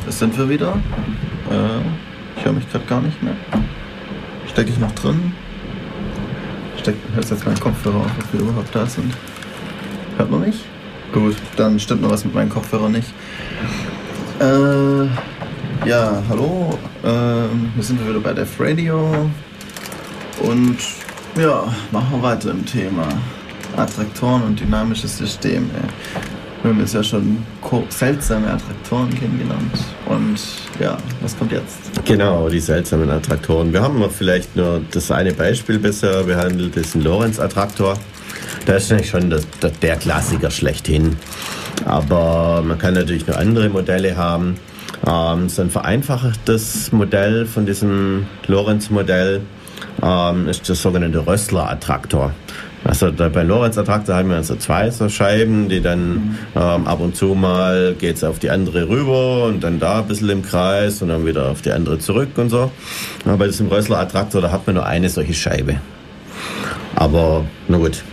Das sind wir wieder. Äh, ich höre mich gerade gar nicht mehr. Stecke ich noch drin? Steck, hörst jetzt meinen Kopfhörer auf, ob wir überhaupt da sind? Hört man mich? Gut, dann stimmt noch was mit meinen Kopfhörern nicht. Äh, ja, hallo. Äh, wir sind wieder bei Def Radio. Und ja, machen wir weiter im Thema. Attraktoren und dynamische Systeme. Wir haben jetzt ja schon seltsame Attraktoren kennengelernt. Und ja, was kommt jetzt? Genau, die seltsamen Attraktoren. Wir haben vielleicht nur das eine Beispiel bisher behandelt, das ist ein Lorenz-Attraktor. Da ist eigentlich schon das, der Klassiker schlechthin. Aber man kann natürlich noch andere Modelle haben. Ähm, so ein vereinfachtes Modell von diesem Lorenz-Modell ähm, ist der sogenannte Rössler-Attraktor. Also bei Lorenz-Attraktor haben wir also zwei so Scheiben, die dann ähm, ab und zu mal geht es auf die andere rüber und dann da ein bisschen im Kreis und dann wieder auf die andere zurück und so. Aber bei diesem Rössler-Attraktor, da hat man nur eine solche Scheibe. Aber na gut.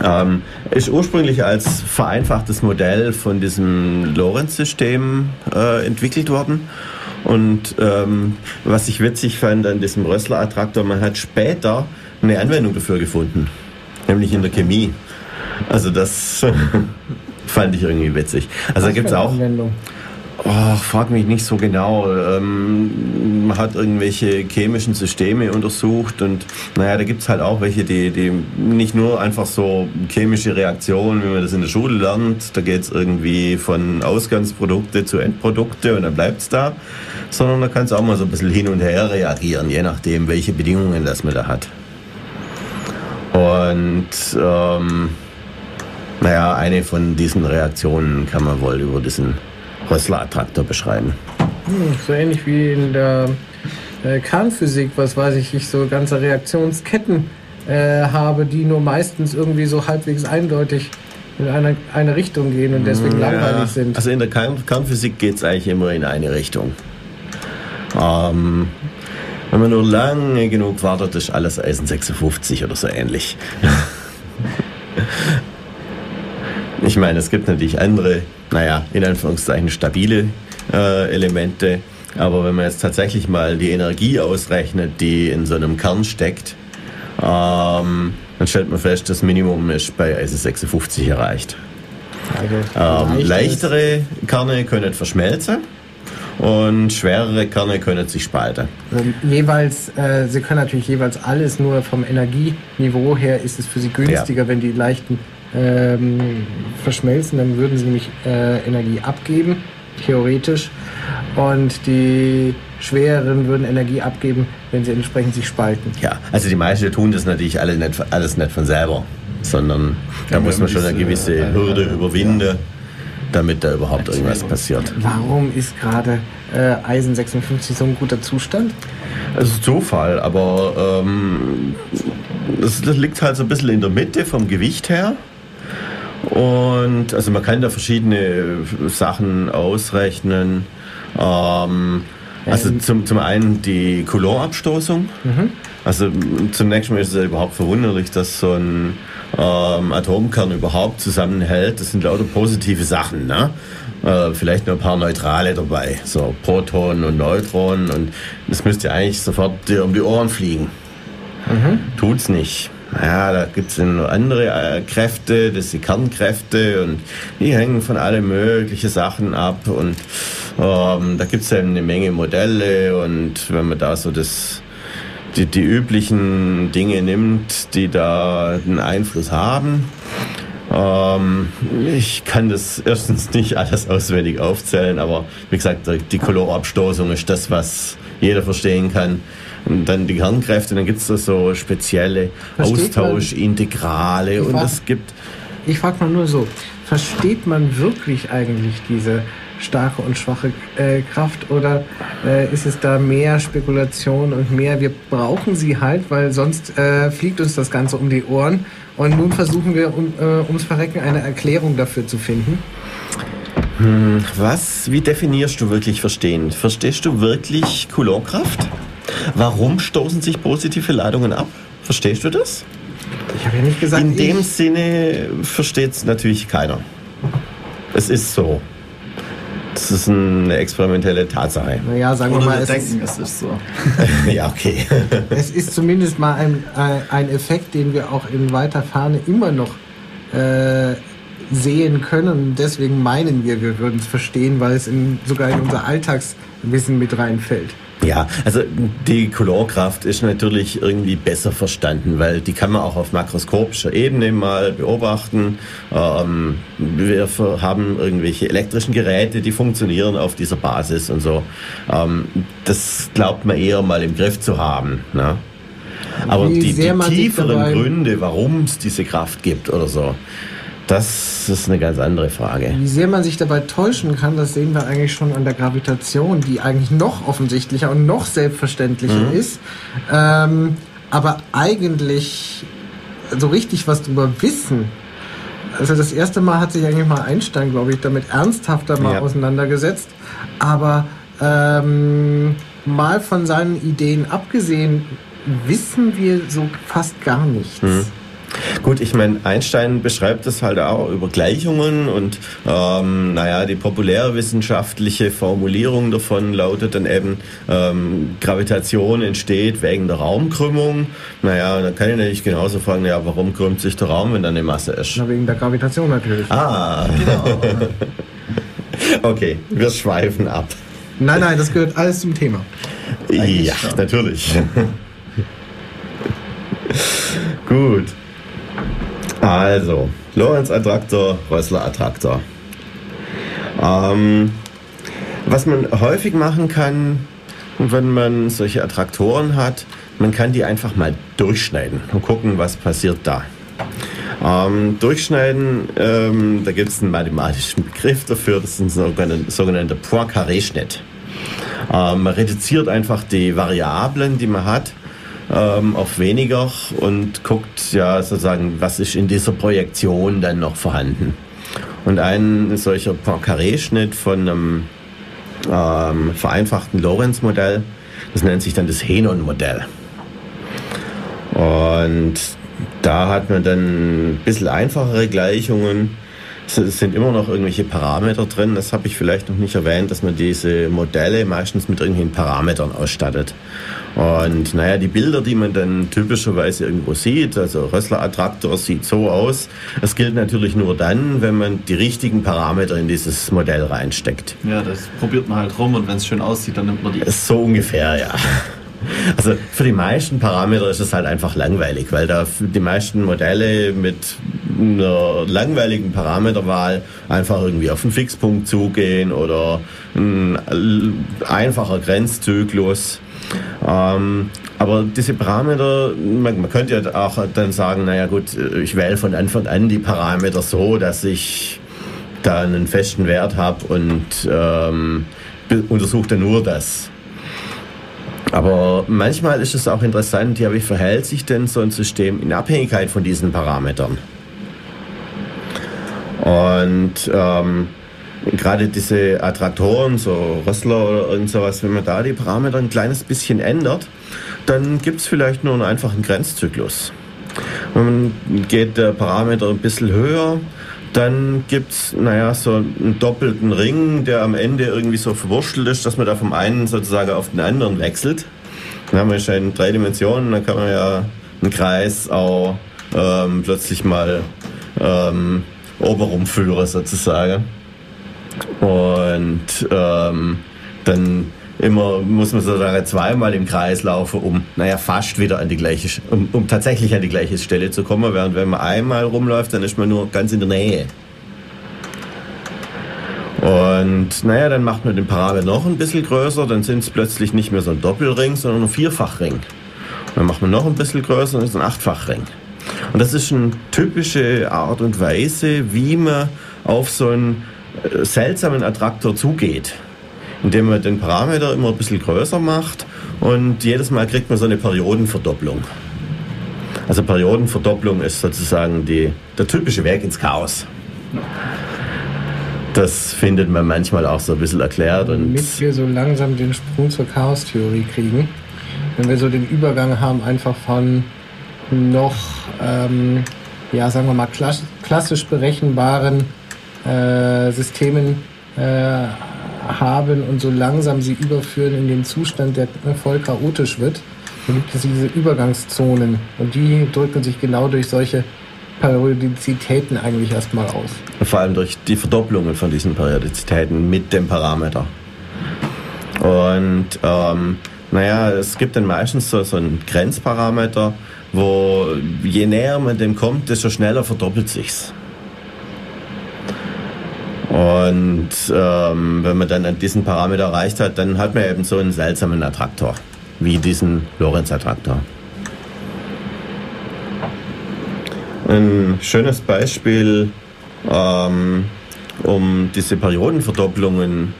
Ja. Ähm, ist ursprünglich als vereinfachtes Modell von diesem Lorenz-System äh, entwickelt worden. Und ähm, was ich witzig fand an diesem Rössler-Attraktor, man hat später eine Anwendung dafür gefunden nämlich in der Chemie. Also das fand ich irgendwie witzig. Also da gibt es auch. Anwendung? Oh, frag mich nicht so genau. Ähm, man hat irgendwelche chemischen Systeme untersucht und naja, da gibt es halt auch welche, die, die nicht nur einfach so chemische Reaktionen, wie man das in der Schule lernt, da geht es irgendwie von Ausgangsprodukte zu Endprodukte und dann bleibt es da, sondern da kann es auch mal so ein bisschen hin und her reagieren, je nachdem, welche Bedingungen das man da hat. Und ähm, naja, eine von diesen Reaktionen kann man wohl über diesen Rössler-Attraktor beschreiben. Hm, so ähnlich wie in der äh, Kernphysik, was weiß ich, ich so ganze Reaktionsketten äh, habe, die nur meistens irgendwie so halbwegs eindeutig in eine, eine Richtung gehen und deswegen ja, langweilig sind. Also in der Kern Kernphysik geht es eigentlich immer in eine Richtung. Ähm, wenn man nur lange genug wartet, ist alles Eisen 56 oder so ähnlich. ich meine, es gibt natürlich andere, naja, in Anführungszeichen stabile äh, Elemente. Aber wenn man jetzt tatsächlich mal die Energie ausrechnet, die in so einem Kern steckt, ähm, dann stellt man fest, das Minimum ist bei Eisen 56 erreicht. Also, ähm, leichtere Kerne können verschmelzen und schwerere Kerne können sich spalten. Also jeweils, äh, sie können natürlich jeweils alles, nur vom Energieniveau her ist es für sie günstiger, ja. wenn die leichten ähm, verschmelzen, dann würden sie nämlich äh, Energie abgeben, theoretisch. Und die schwereren würden Energie abgeben, wenn sie entsprechend sich spalten. Ja, also die meisten tun das natürlich alle nicht, alles nicht von selber, sondern da muss man schon eine gewisse Hürde überwinden. Ja damit da überhaupt irgendwas passiert. Warum ist gerade äh, Eisen 56 so ein guter Zustand? Es ist Zufall, aber ähm, das, das, liegt halt so ein bisschen in der Mitte vom Gewicht her. Und also man kann da verschiedene Sachen ausrechnen. Ähm, also zum, zum einen die Coulomb-Abstoßung. Mhm. Also zunächst mal ist es ja überhaupt verwunderlich, dass so ein ähm, Atomkern überhaupt zusammenhält. Das sind lauter positive Sachen. Ne? Äh, vielleicht nur ein paar Neutrale dabei, so Protonen und Neutronen. Und das müsste eigentlich sofort dir um die Ohren fliegen. Mhm. Tut's nicht. Ja, da gibt es noch andere äh, Kräfte, das sind Kernkräfte und die hängen von allen möglichen Sachen ab und ähm, da gibt es eine Menge Modelle und wenn man da so das die, die üblichen Dinge nimmt, die da einen Einfluss haben. Ähm, ich kann das erstens nicht alles auswendig aufzählen, aber wie gesagt, die Kolorabstoßung ist das, was jeder verstehen kann. Und dann die Kernkräfte, dann gibt es da so spezielle Austauschintegrale und es gibt. Ich frage mal nur so, versteht man wirklich eigentlich diese starke und schwache äh, Kraft oder äh, ist es da mehr Spekulation und mehr, wir brauchen sie halt, weil sonst äh, fliegt uns das Ganze um die Ohren und nun versuchen wir um, äh, ums Verrecken eine Erklärung dafür zu finden. Hm, was, wie definierst du wirklich verstehen? Verstehst du wirklich Coulomb-Kraft? Warum stoßen sich positive Ladungen ab? Verstehst du das? Ich habe ja nicht gesagt. In dem Sinne versteht es natürlich keiner. Es ist so. Das ist eine experimentelle Tatsache. Naja, sagen Oder wir mal. Wir denken, ist, es ist so. ja, okay. es ist zumindest mal ein, ein Effekt, den wir auch in weiter Ferne immer noch äh, sehen können. Deswegen meinen wir, wir würden es verstehen, weil es in, sogar in unser Alltagswissen mit reinfällt. Ja, also die Colorkraft ist natürlich irgendwie besser verstanden, weil die kann man auch auf makroskopischer Ebene mal beobachten. Ähm, wir haben irgendwelche elektrischen Geräte, die funktionieren auf dieser Basis und so. Ähm, das glaubt man eher mal im Griff zu haben. Ne? Aber die, die tieferen Gründe, warum es diese Kraft gibt oder so, das ist eine ganz andere Frage. Wie sehr man sich dabei täuschen kann, das sehen wir eigentlich schon an der Gravitation, die eigentlich noch offensichtlicher und noch selbstverständlicher mhm. ist. Ähm, aber eigentlich so richtig was drüber wissen. Also das erste Mal hat sich eigentlich mal Einstein, glaube ich, damit ernsthafter mal ja. auseinandergesetzt. Aber ähm, mal von seinen Ideen abgesehen, wissen wir so fast gar nichts. Mhm. Gut, ich meine, Einstein beschreibt das halt auch über Gleichungen und ähm, naja, die populärwissenschaftliche Formulierung davon lautet dann eben, ähm, Gravitation entsteht wegen der Raumkrümmung. Naja, dann kann ich natürlich genauso fragen, ja, warum krümmt sich der Raum, wenn da eine Masse ist? Na, wegen der Gravitation natürlich. Ah, genau. okay, wir schweifen ab. Nein, nein, das gehört alles zum Thema. Eigentlich ja, schon. natürlich. Gut. Also, Lorenz-Attraktor, Rössler-Attraktor. Ähm, was man häufig machen kann, wenn man solche Attraktoren hat, man kann die einfach mal durchschneiden und gucken, was passiert da. Ähm, durchschneiden, ähm, da gibt es einen mathematischen Begriff dafür, das ist ein sogenannter, sogenannter Poincaré-Schnitt. Ähm, man reduziert einfach die Variablen, die man hat, ähm, auf weniger und guckt ja sozusagen, was ist in dieser Projektion dann noch vorhanden. Und ein solcher Poincaré-Schnitt von einem ähm, vereinfachten Lorenz-Modell, das nennt sich dann das Henon-Modell. Und da hat man dann ein bisschen einfachere Gleichungen. Es sind immer noch irgendwelche Parameter drin. Das habe ich vielleicht noch nicht erwähnt, dass man diese Modelle meistens mit irgendwelchen Parametern ausstattet. Und naja, die Bilder, die man dann typischerweise irgendwo sieht, also Rössler-Attraktor sieht so aus. Das gilt natürlich nur dann, wenn man die richtigen Parameter in dieses Modell reinsteckt. Ja, das probiert man halt rum und wenn es schön aussieht, dann nimmt man die. So ungefähr, ja. Also für die meisten Parameter ist es halt einfach langweilig, weil da die meisten Modelle mit einer langweiligen Parameterwahl einfach irgendwie auf einen Fixpunkt zugehen oder ein einfacher Grenzzyklus. Ähm, aber diese Parameter, man, man, könnte ja auch dann sagen, naja gut, ich wähle von Anfang an die Parameter so, dass ich da einen festen Wert habe und ähm, untersuche dann nur das. Aber manchmal ist es auch interessant, ja, wie verhält sich denn so ein System in Abhängigkeit von diesen Parametern? Und ähm, gerade diese Attraktoren, so Rössler oder irgend sowas, wenn man da die Parameter ein kleines bisschen ändert, dann gibt es vielleicht nur einen einfachen Grenzzyklus. Man geht der Parameter ein bisschen höher, dann gibt es, naja, so einen doppelten Ring, der am Ende irgendwie so verwurschtelt ist, dass man da vom einen sozusagen auf den anderen wechselt. Dann haben wir schon in drei Dimensionen, dann kann man ja einen Kreis auch ähm, plötzlich mal ähm, oberum führen sozusagen. Und ähm, dann immer muss man sozusagen zweimal im Kreis laufen, um naja fast wieder an die gleiche, um, um tatsächlich an die gleiche Stelle zu kommen. Während wenn man einmal rumläuft, dann ist man nur ganz in der Nähe. Und naja, dann macht man den Parameter noch ein bisschen größer, dann sind es plötzlich nicht mehr so ein Doppelring, sondern ein Vierfachring. Dann macht man noch ein bisschen größer, dann ist es ein Achtfachring. Und das ist eine typische Art und Weise, wie man auf so einen äh, seltsamen Attraktor zugeht, indem man den Parameter immer ein bisschen größer macht und jedes Mal kriegt man so eine Periodenverdopplung. Also Periodenverdopplung ist sozusagen die, der typische Weg ins Chaos. Das findet man manchmal auch so ein bisschen erklärt. Und Damit wir so langsam den Sprung zur Chaostheorie kriegen, wenn wir so den Übergang haben, einfach von noch, ähm, ja, sagen wir mal, klassisch berechenbaren äh, Systemen äh, haben und so langsam sie überführen in den Zustand, der voll chaotisch wird, dann gibt es diese Übergangszonen und die drücken sich genau durch solche Periodizitäten eigentlich erstmal aus. Vor allem durch die Verdopplungen von diesen Periodizitäten mit dem Parameter. Und ähm, naja, es gibt dann meistens so, so einen Grenzparameter, wo je näher man dem kommt, desto schneller verdoppelt sich's. Und ähm, wenn man dann diesen Parameter erreicht hat, dann hat man eben so einen seltsamen Attraktor, wie diesen Lorentz-Attraktor. Ein schönes Beispiel, ähm, um diese Periodenverdopplungen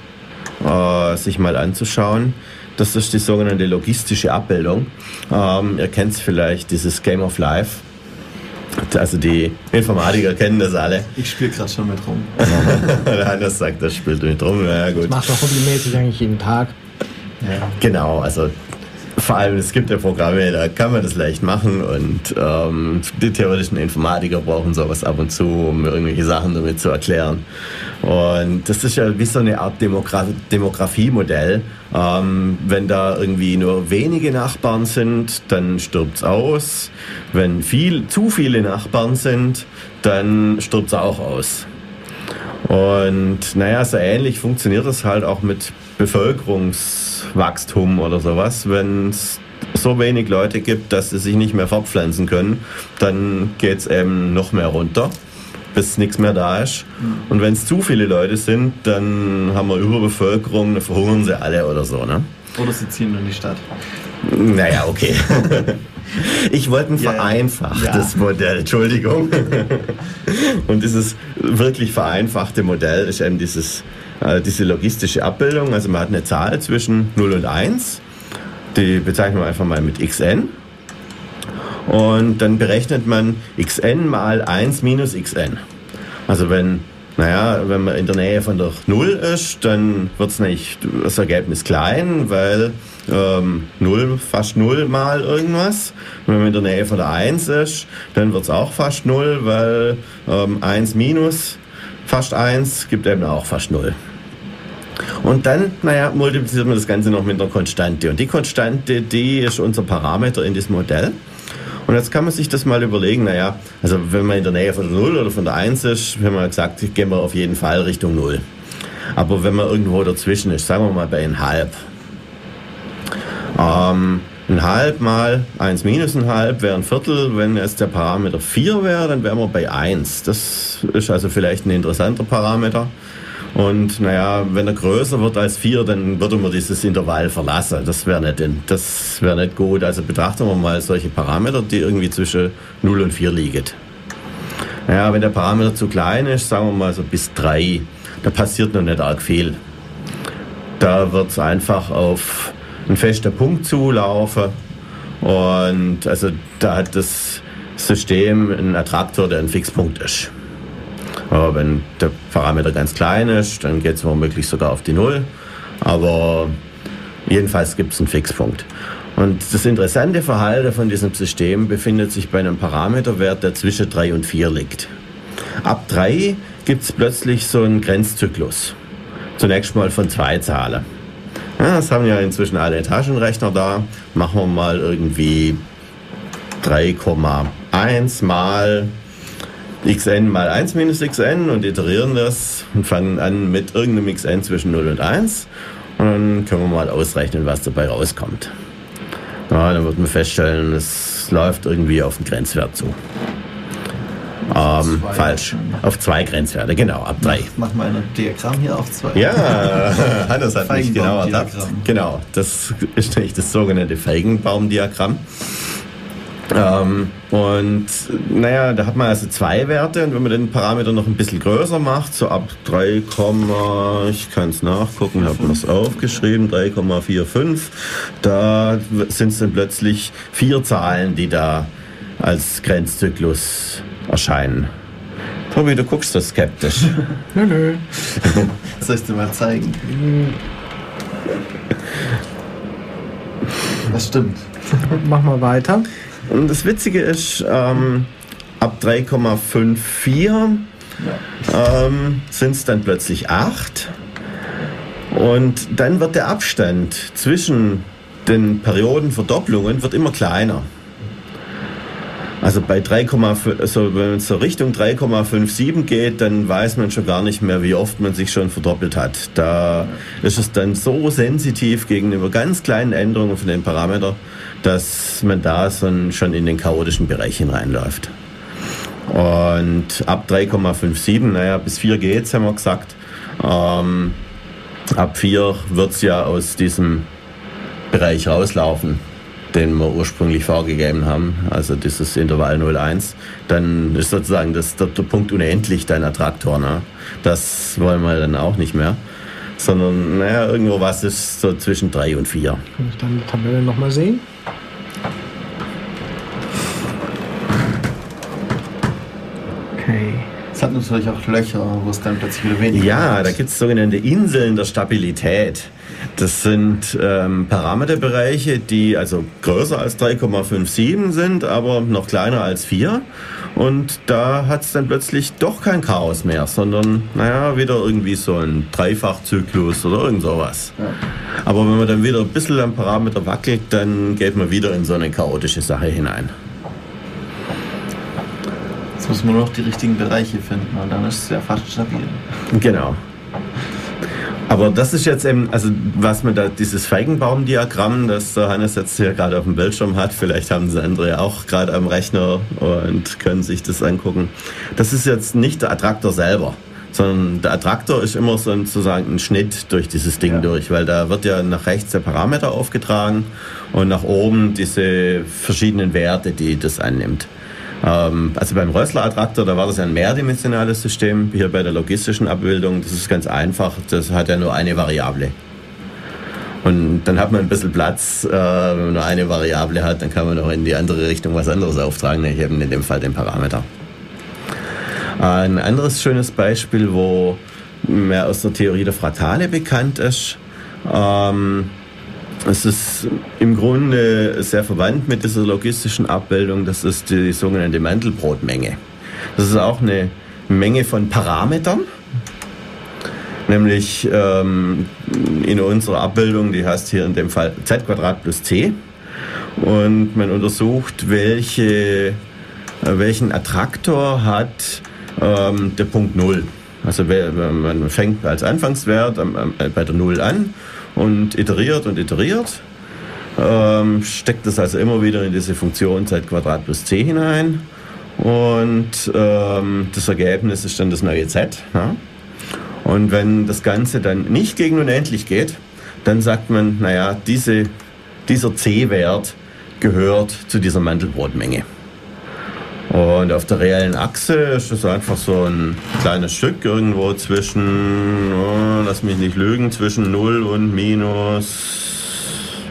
äh, sich mal anzuschauen, das ist die sogenannte logistische Abbildung. Ähm, ihr kennt vielleicht dieses Game of Life. Also die Informatiker kennen das alle. Ich spiele gerade schon mit rum. Der Hannes sagt, das spielt mit rum. Ja, gut. Das macht doch hobbymäßig eigentlich jeden Tag. Ja. Genau, also vor allem, es gibt ja Programme, da kann man das leicht machen und ähm, die theoretischen Informatiker brauchen sowas ab und zu, um irgendwelche Sachen damit zu erklären. Und das ist ja wie so eine Art Demogra Demografiemodell. Ähm, wenn da irgendwie nur wenige Nachbarn sind, dann stirbt es aus. Wenn viel, zu viele Nachbarn sind, dann stirbt es auch aus. Und naja, so ähnlich funktioniert das halt auch mit Bevölkerungswachstum oder sowas. Wenn es so wenig Leute gibt, dass sie sich nicht mehr fortpflanzen können, dann geht es eben noch mehr runter bis nichts mehr da ist. Und wenn es zu viele Leute sind, dann haben wir Überbevölkerung, dann verhungern sie alle oder so. Ne? Oder sie ziehen in die Stadt. Naja, okay. Ich wollte ein vereinfachtes ja. Modell, Entschuldigung. Und dieses wirklich vereinfachte Modell ist eben dieses, äh, diese logistische Abbildung. Also man hat eine Zahl zwischen 0 und 1. Die bezeichnen wir einfach mal mit xn. Und dann berechnet man xn mal 1 minus xn. Also wenn, naja, wenn man in der Nähe von der 0 ist, dann wird das Ergebnis klein, weil ähm, 0, fast 0 mal irgendwas. Und wenn man in der Nähe von der 1 ist, dann wird es auch fast 0, weil ähm, 1 minus fast 1 gibt eben auch fast 0. Und dann, naja, multipliziert man das Ganze noch mit einer Konstante. Und die Konstante, die ist unser Parameter in diesem Modell. Und jetzt kann man sich das mal überlegen, naja, also wenn man in der Nähe von der 0 oder von der 1 ist, wenn man gesagt, gehen wir auf jeden Fall Richtung 0. Aber wenn man irgendwo dazwischen ist, sagen wir mal bei 1,5. Ähm, ein halb mal 1 minus ein halb wäre ein Viertel. Wenn jetzt der Parameter 4 wäre, dann wären wir bei 1. Das ist also vielleicht ein interessanter Parameter. Und naja, wenn er größer wird als 4, dann würde man dieses Intervall verlassen. Das wäre nicht, wär nicht gut. Also betrachten wir mal solche Parameter, die irgendwie zwischen 0 und 4 liegen. Naja, wenn der Parameter zu klein ist, sagen wir mal so bis 3, da passiert noch nicht arg viel. Da wird es einfach auf einen festen Punkt zulaufen. Und also da hat das System einen Attraktor, der ein Fixpunkt ist. Aber wenn der Parameter ganz klein ist, dann geht es womöglich sogar auf die Null. Aber jedenfalls gibt es einen Fixpunkt. Und das interessante Verhalten von diesem System befindet sich bei einem Parameterwert, der zwischen 3 und 4 liegt. Ab 3 gibt es plötzlich so einen Grenzzyklus. Zunächst mal von zwei Zahlen. Ja, das haben ja inzwischen alle Taschenrechner da. Machen wir mal irgendwie 3,1 mal xn mal 1 minus xn und iterieren das und fangen an mit irgendeinem xn zwischen 0 und 1 und dann können wir mal ausrechnen, was dabei rauskommt. Ja, dann wird man feststellen, es läuft irgendwie auf den Grenzwert zu. Ähm, falsch. Auf zwei Grenzwerte, genau, ab drei. Mach, mach mal ein Diagramm hier auf zwei. Ja, Hannes hat mich genau ertappt. Genau, das ist nämlich das sogenannte Feigenbaumdiagramm. Ähm, und naja, da hat man also zwei Werte und wenn man den Parameter noch ein bisschen größer macht, so ab 3, ich kann es nachgucken, habe das aufgeschrieben, 3,45, da sind es dann plötzlich vier Zahlen, die da als Grenzzyklus erscheinen. Tobi, du guckst das skeptisch. nö, nö. Soll ich dir mal zeigen? Das stimmt. Mach mal weiter. Und das Witzige ist, ähm, ab 3,54 ja. ähm, sind es dann plötzlich 8. Und dann wird der Abstand zwischen den Periodenverdopplungen wird immer kleiner. Also bei 3,5, also wenn es so Richtung 3,57 geht, dann weiß man schon gar nicht mehr, wie oft man sich schon verdoppelt hat. Da ist es dann so sensitiv gegenüber ganz kleinen Änderungen von den Parametern, dass man da schon in den chaotischen Bereich hineinläuft. Und ab 3,57, naja, bis 4 geht's, haben wir gesagt. Ähm, ab 4 wird es ja aus diesem Bereich rauslaufen den wir ursprünglich vorgegeben haben, also dieses Intervall 01, dann ist sozusagen das, der, der Punkt unendlich dein Attraktor. Ne? Das wollen wir dann auch nicht mehr. Sondern, naja, irgendwo was ist so zwischen 3 und 4. Kann ich dann die Tabelle nochmal sehen? Okay. Natürlich auch Löcher, wo es dann plötzlich wieder weniger Ja, ist. da gibt es sogenannte Inseln der Stabilität. Das sind ähm, Parameterbereiche, die also größer als 3,57 sind, aber noch kleiner als 4. Und da hat es dann plötzlich doch kein Chaos mehr, sondern naja, wieder irgendwie so ein Dreifachzyklus oder irgend sowas. Ja. Aber wenn man dann wieder ein bisschen am Parameter wackelt, dann geht man wieder in so eine chaotische Sache hinein. Jetzt muss man nur noch die richtigen Bereiche finden und dann ist es ja fast stabil. Genau. Aber das ist jetzt eben, also was man da, dieses Feigenbaum-Diagramm, das der Hannes jetzt hier gerade auf dem Bildschirm hat, vielleicht haben sie andere auch gerade am Rechner und können sich das angucken. Das ist jetzt nicht der Attraktor selber, sondern der Attraktor ist immer sozusagen ein Schnitt durch dieses Ding ja. durch, weil da wird ja nach rechts der Parameter aufgetragen und nach oben diese verschiedenen Werte, die das annimmt. Ähm, also beim Rössler-Attraktor, da war das ein mehrdimensionales System. Hier bei der logistischen Abbildung, das ist ganz einfach. Das hat ja nur eine Variable. Und dann hat man ein bisschen Platz, äh, wenn man nur eine Variable hat, dann kann man auch in die andere Richtung was anderes auftragen, nämlich eben in dem Fall den Parameter. Ein anderes schönes Beispiel, wo mehr aus der Theorie der Fraktale bekannt ist, ähm, es ist im Grunde sehr verwandt mit dieser logistischen Abbildung. Das ist die sogenannte Mandelbrotmenge. Das ist auch eine Menge von Parametern. Nämlich ähm, in unserer Abbildung, die heißt hier in dem Fall z plus c. Und man untersucht, welche, äh, welchen Attraktor hat ähm, der Punkt 0. Also man fängt als Anfangswert bei der 0 an und iteriert und iteriert. Ähm, steckt das also immer wieder in diese Funktion z Quadrat plus c hinein. Und ähm, das Ergebnis ist dann das neue z. Ja? Und wenn das Ganze dann nicht gegen unendlich geht, dann sagt man, naja, diese, dieser c-Wert gehört zu dieser Mandelbrotmenge. Und auf der reellen Achse ist das einfach so ein kleines Stück irgendwo zwischen, oh, lass mich nicht lügen, zwischen 0 und minus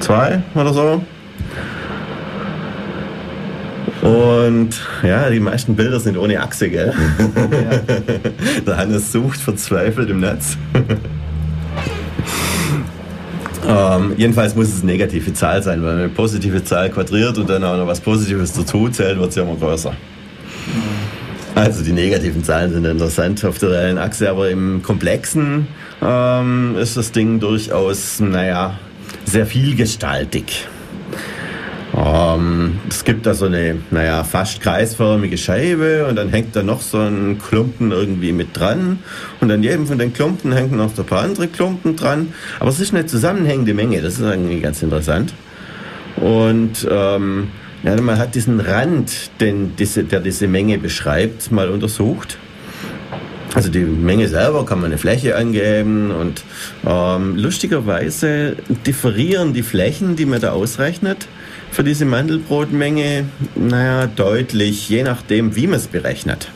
2 oder so. Und ja, die meisten Bilder sind ohne Achse, gell? Ja. Der Hannes sucht verzweifelt im Netz. Ähm, jedenfalls muss es eine negative Zahl sein, weil eine positive Zahl quadriert und dann auch noch was Positives dazu zählt, wird sie immer größer. Also die negativen Zahlen sind interessant auf der reellen Achse, aber im Komplexen ähm, ist das Ding durchaus, naja, sehr vielgestaltig. Ähm, es gibt da so eine, naja, fast kreisförmige Scheibe und dann hängt da noch so ein Klumpen irgendwie mit dran. Und an jedem von den Klumpen hängen noch ein paar andere Klumpen dran. Aber es ist eine zusammenhängende Menge, das ist irgendwie ganz interessant. Und ähm, ja, man hat diesen Rand, den diese, der diese Menge beschreibt, mal untersucht. Also die Menge selber kann man eine Fläche angeben und ähm, lustigerweise differieren die Flächen, die man da ausrechnet, für diese Mandelbrotmenge, naja, deutlich, je nachdem, wie man es berechnet.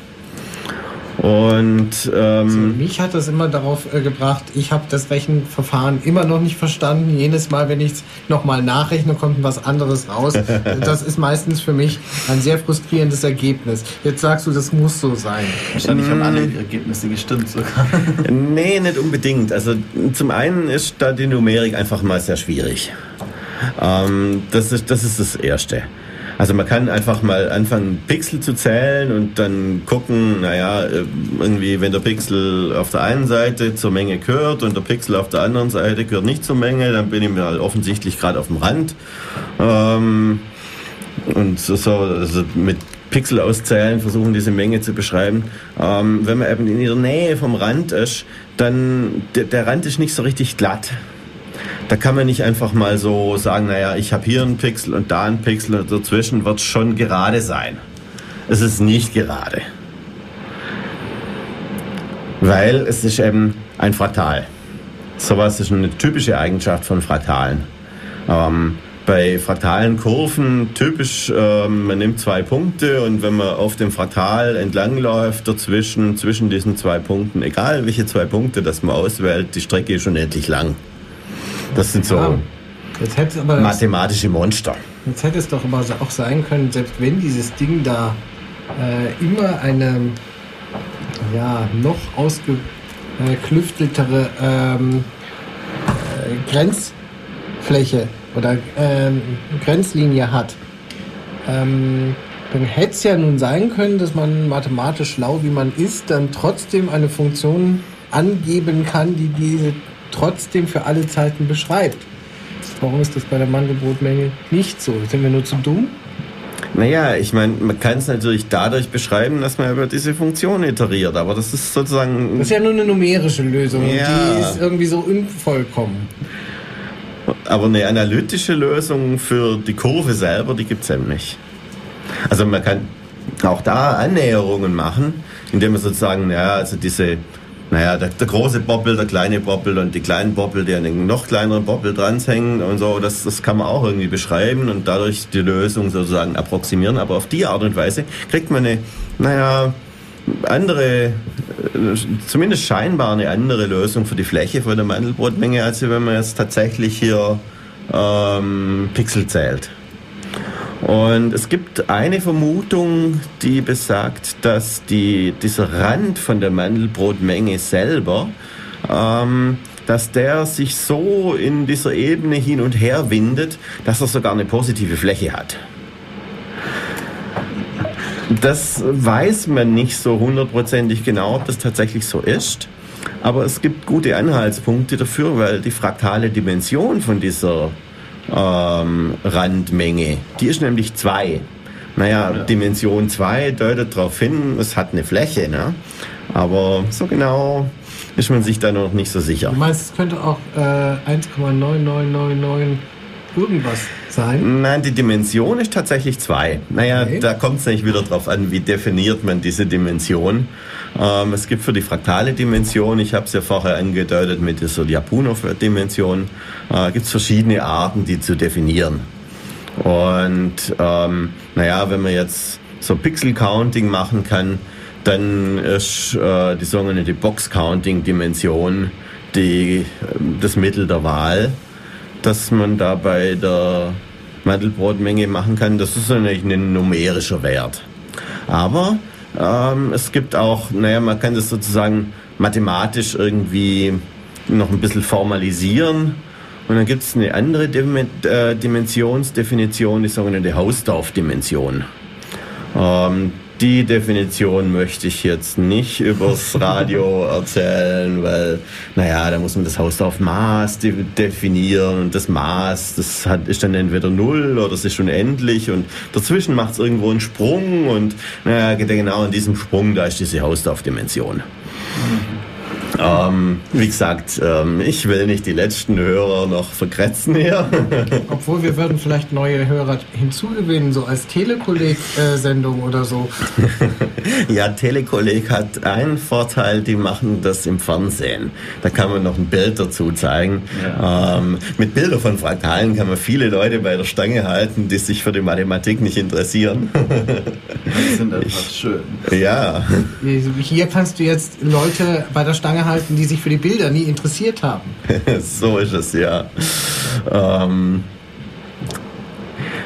Und ähm, also mich hat das immer darauf äh, gebracht, ich habe das Rechenverfahren immer noch nicht verstanden. Jedes Mal, wenn ich es nochmal nachrechne, kommt was anderes raus. das ist meistens für mich ein sehr frustrierendes Ergebnis. Jetzt sagst du, das muss so sein. Wahrscheinlich haben alle Ergebnisse gestimmt sogar. nee, nicht unbedingt. Also zum einen ist da die Numerik einfach mal sehr schwierig. Ähm, das, ist, das ist das Erste. Also man kann einfach mal anfangen, Pixel zu zählen und dann gucken, naja, äh, irgendwie, wenn der Pixel auf der einen Seite zur Menge gehört und der Pixel auf der anderen Seite gehört nicht zur Menge, dann bin ich halt offensichtlich gerade auf dem Rand. Ähm, und so also mit Pixel auszählen, versuchen diese Menge zu beschreiben. Ähm, wenn man eben in der Nähe vom Rand ist, dann der, der Rand ist nicht so richtig glatt. Da kann man nicht einfach mal so sagen, naja, ich habe hier einen Pixel und da einen Pixel und dazwischen wird es schon gerade sein. Es ist nicht gerade. Weil es ist eben ein Fraktal. Sowas ist eine typische Eigenschaft von Fraktalen. Ähm, bei fraktalen Kurven typisch, ähm, man nimmt zwei Punkte und wenn man auf dem Fraktal entlangläuft, dazwischen, zwischen diesen zwei Punkten, egal welche zwei Punkte das man auswählt, die Strecke ist unendlich lang. Das sind so ja, mathematische Monster. Jetzt hätte es doch aber auch sein können, selbst wenn dieses Ding da äh, immer eine ja, noch ausgeklüfteltere ähm, äh, Grenzfläche oder ähm, Grenzlinie hat, ähm, dann hätte es ja nun sein können, dass man mathematisch schlau, wie man ist, dann trotzdem eine Funktion angeben kann, die diese trotzdem für alle Zeiten beschreibt. Warum ist das bei der Mandelbrotmenge nicht so? Sind wir nur zu dumm? Naja, ich meine, man kann es natürlich dadurch beschreiben, dass man über diese Funktion iteriert, aber das ist sozusagen. Das ist ja nur eine numerische Lösung ja. die ist irgendwie so unvollkommen. Aber eine analytische Lösung für die Kurve selber, die gibt es eben nicht. Also man kann auch da Annäherungen machen, indem man sozusagen, ja, also diese naja, der, der große Boppel, der kleine Boppel und die kleinen Boppel, die an den noch kleineren Boppel dranhängen und so, das, das kann man auch irgendwie beschreiben und dadurch die Lösung sozusagen approximieren. Aber auf die Art und Weise kriegt man eine, naja, andere, zumindest scheinbar eine andere Lösung für die Fläche von der Mandelbrotmenge, als wenn man jetzt tatsächlich hier ähm, Pixel zählt. Und es gibt eine Vermutung, die besagt, dass die, dieser Rand von der Mandelbrotmenge selber, ähm, dass der sich so in dieser Ebene hin und her windet, dass er sogar eine positive Fläche hat. Das weiß man nicht so hundertprozentig genau, ob das tatsächlich so ist. Aber es gibt gute Anhaltspunkte dafür, weil die fraktale Dimension von dieser ähm, Randmenge. Die ist nämlich 2. Naja, ja. Dimension 2 deutet darauf hin, es hat eine Fläche, ne? aber so genau ist man sich da noch nicht so sicher. Du meinst, es könnte auch äh, 1,9999 irgendwas sein? Nein, die Dimension ist tatsächlich 2. Naja, okay. da kommt es nicht wieder darauf an, wie definiert man diese Dimension. Ähm, es gibt für die fraktale Dimension, ich habe es ja vorher angedeutet mit dieser Lyapunov-Dimension, äh, gibt es verschiedene Arten, die zu definieren. Und ähm, naja, wenn man jetzt so Pixel-Counting machen kann, dann ist äh, die sogenannte Box-Counting-Dimension äh, das Mittel der Wahl, dass man da bei der Mandelbrotmenge machen kann. Das ist eigentlich ein numerischer Wert. Aber ähm, es gibt auch, naja, man kann das sozusagen mathematisch irgendwie noch ein bisschen formalisieren. Und dann gibt es eine andere äh, Dimensionsdefinition, die sogenannte Hausdorff-Dimension. Ähm, die Definition möchte ich jetzt nicht übers Radio erzählen, weil, naja, da muss man das Hausdorff-Maß definieren und das Maß, das hat, ist dann entweder null oder es ist unendlich und dazwischen macht es irgendwo einen Sprung und, naja, genau in diesem Sprung, da ist diese Hausdorff-Dimension. Mhm. Ähm, wie gesagt, ähm, ich will nicht die letzten Hörer noch verkretzen hier. Obwohl wir würden vielleicht neue Hörer hinzugewinnen, so als Telekolleg-Sendung oder so. ja, Telekolleg hat einen Vorteil, die machen das im Fernsehen. Da kann man noch ein Bild dazu zeigen. Ja. Ähm, mit Bildern von Fraktalen kann man viele Leute bei der Stange halten, die sich für die Mathematik nicht interessieren. das sind einfach ich, schön. Ja. Hier kannst du jetzt Leute bei der Stange halten, die sich für die Bilder nie interessiert haben. so ist es, ja. Ähm,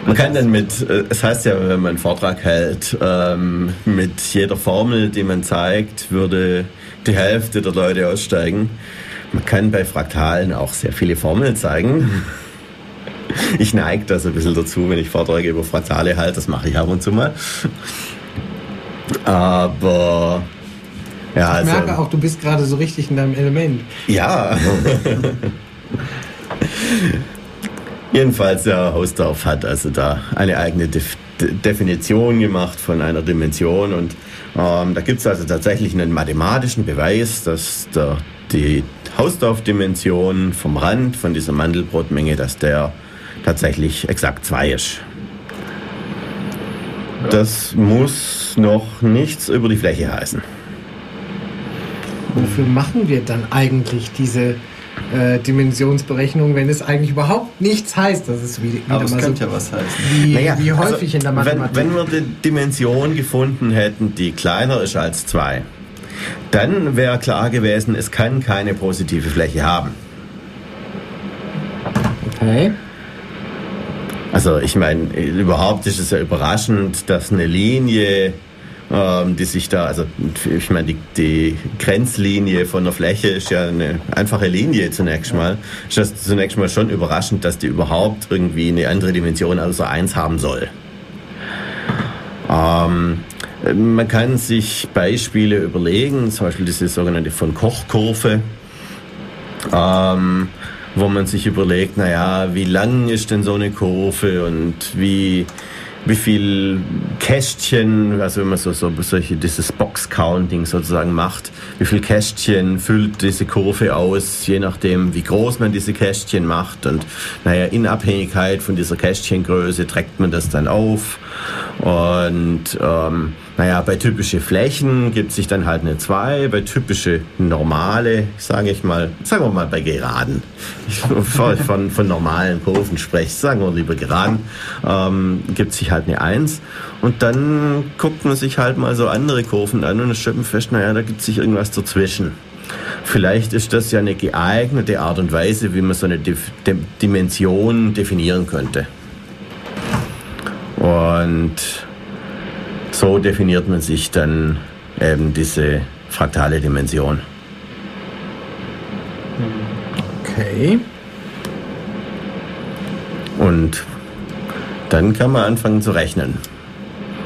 man kann dann mit, äh, es heißt ja, wenn man einen Vortrag hält, ähm, mit jeder Formel, die man zeigt, würde die Hälfte der Leute aussteigen. Man kann bei Fraktalen auch sehr viele Formeln zeigen. Ich neige das ein bisschen dazu, wenn ich Vorträge über Fraktale halte, das mache ich ab und zu mal. Aber ja, ich also, merke auch, du bist gerade so richtig in deinem Element. Ja. Jedenfalls, der Hausdorf hat also da eine eigene Def Definition gemacht von einer Dimension und ähm, da gibt es also tatsächlich einen mathematischen Beweis, dass der, die Hausdorf-Dimension vom Rand von dieser Mandelbrotmenge, dass der tatsächlich exakt 2 ist. Das muss noch nichts über die Fläche heißen. Wofür machen wir dann eigentlich diese äh, Dimensionsberechnung, wenn es eigentlich überhaupt nichts heißt? Das ist wieder Aber es könnte so, ja was heißen. Wie, naja, wie häufig also, in der Mathematik. Wenn, wenn wir die Dimension gefunden hätten, die kleiner ist als 2, dann wäre klar gewesen, es kann keine positive Fläche haben. Okay. Also ich meine, überhaupt ist es ja überraschend, dass eine Linie ähm, die sich da, also ich meine, die, die Grenzlinie von der Fläche ist ja eine einfache Linie zunächst mal. Ist das zunächst mal schon überraschend, dass die überhaupt irgendwie eine andere Dimension außer 1 haben soll. Ähm, man kann sich Beispiele überlegen, zum Beispiel diese sogenannte von Koch-Kurve, ähm, wo man sich überlegt, naja, wie lang ist denn so eine Kurve und wie wie viel Kästchen, also wenn man so, so solche, dieses Box-Counting sozusagen macht, wie viel Kästchen füllt diese Kurve aus, je nachdem, wie groß man diese Kästchen macht. Und naja, in Abhängigkeit von dieser Kästchengröße trägt man das dann auf. Und ähm, naja, bei typische Flächen gibt sich dann halt eine 2, bei typische normale, sage ich mal, sagen wir mal bei geraden, ich von, von normalen Kurven spreche, sagen wir lieber geraden, ähm, gibt sich halt eine 1 und dann guckt man sich halt mal so andere Kurven an und stellt man fest, naja, da gibt sich irgendwas dazwischen. Vielleicht ist das ja eine geeignete Art und Weise, wie man so eine Dimension definieren könnte. Und so definiert man sich dann eben diese fraktale Dimension. Okay. Und dann kann man anfangen zu rechnen.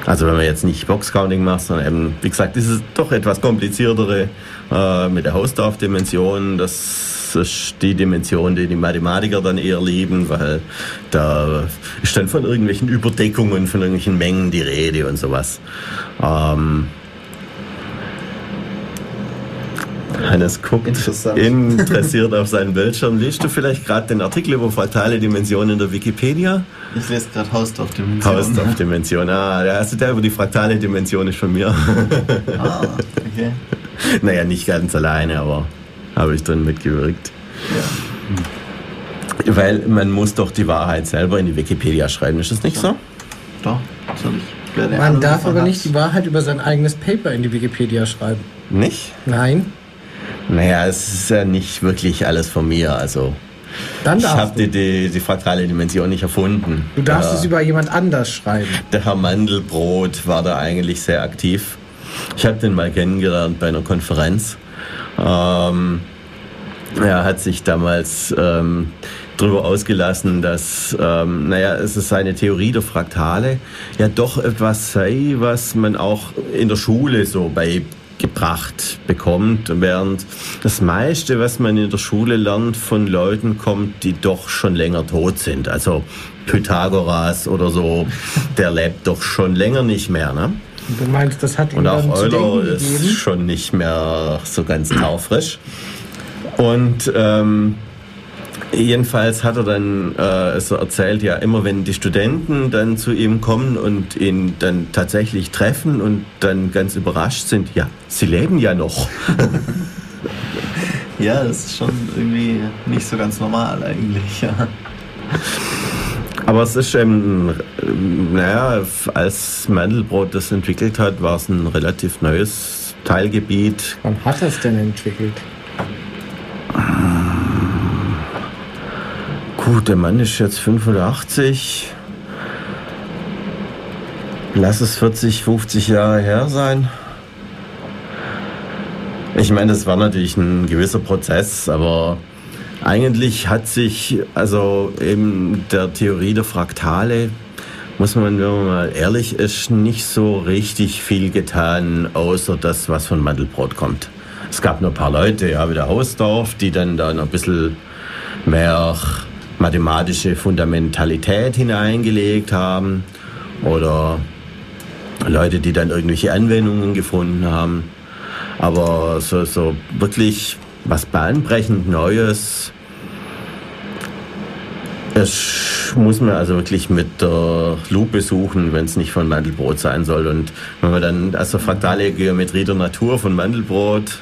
Also wenn man jetzt nicht Boxcounting macht, sondern eben, wie gesagt, ist es doch etwas kompliziertere äh, mit der Hausdorff-Dimension. Das ist die Dimension, die die Mathematiker dann eher lieben, weil da ist dann von irgendwelchen Überdeckungen, von irgendwelchen Mengen die Rede und sowas. Ähm, Hannes guckt interessiert auf seinen Bildschirm. Liest du vielleicht gerade den Artikel über fraktale Dimensionen in der Wikipedia? Ich lese gerade Hausdorff-Dimension. Hausdorff-Dimension, ah, der über die fraktale Dimension ist von mir. Ah, okay. naja, nicht ganz alleine, aber habe ich drin mitgewirkt. Ja. Weil man muss doch die Wahrheit selber in die Wikipedia schreiben, ist das nicht so? Doch, natürlich. Man darf aber nicht die Wahrheit über sein eigenes Paper in die Wikipedia schreiben. Nicht? Nein. Naja, es ist ja nicht wirklich alles von mir. Also Dann ich habe die, die, die, fraktale Dimension nicht erfunden. Du darfst der, es über jemand anders schreiben. Der Herr Mandelbrot war da eigentlich sehr aktiv. Ich habe den mal kennengelernt bei einer Konferenz. Ähm, er hat sich damals ähm, darüber ausgelassen, dass, ähm, naja, es ist seine Theorie der Fraktale ja doch etwas sei, was man auch in der Schule so bei gebracht bekommt, während das meiste, was man in der Schule lernt, von Leuten kommt, die doch schon länger tot sind. Also Pythagoras oder so, der lebt doch schon länger nicht mehr. Ne? Du meinst, das hat ihn Und auch Euler ist schon nicht mehr so ganz taufrisch. Und ähm, Jedenfalls hat er dann äh, so erzählt, ja, immer wenn die Studenten dann zu ihm kommen und ihn dann tatsächlich treffen und dann ganz überrascht sind, ja, sie leben ja noch. ja, das ist schon irgendwie nicht so ganz normal eigentlich, ja. Aber es ist eben, naja, als Mandelbrot das entwickelt hat, war es ein relativ neues Teilgebiet. Wann hat er es denn entwickelt? Gut, der Mann ist jetzt 85. Lass es 40, 50 Jahre her sein. Ich meine, das war natürlich ein gewisser Prozess, aber Eigentlich hat sich also in der Theorie der Fraktale muss man, wenn man mal ehrlich ist, nicht so richtig viel getan, außer das, was von Mandelbrot kommt. Es gab nur ein paar Leute, ja, wie der Hausdorf, die dann da noch ein bisschen mehr mathematische Fundamentalität hineingelegt haben oder Leute, die dann irgendwelche Anwendungen gefunden haben. Aber so, so wirklich was bahnbrechend Neues das muss man also wirklich mit der Lupe suchen, wenn es nicht von Mandelbrot sein soll. Und wenn man dann also fraktale Geometrie der Natur von Mandelbrot,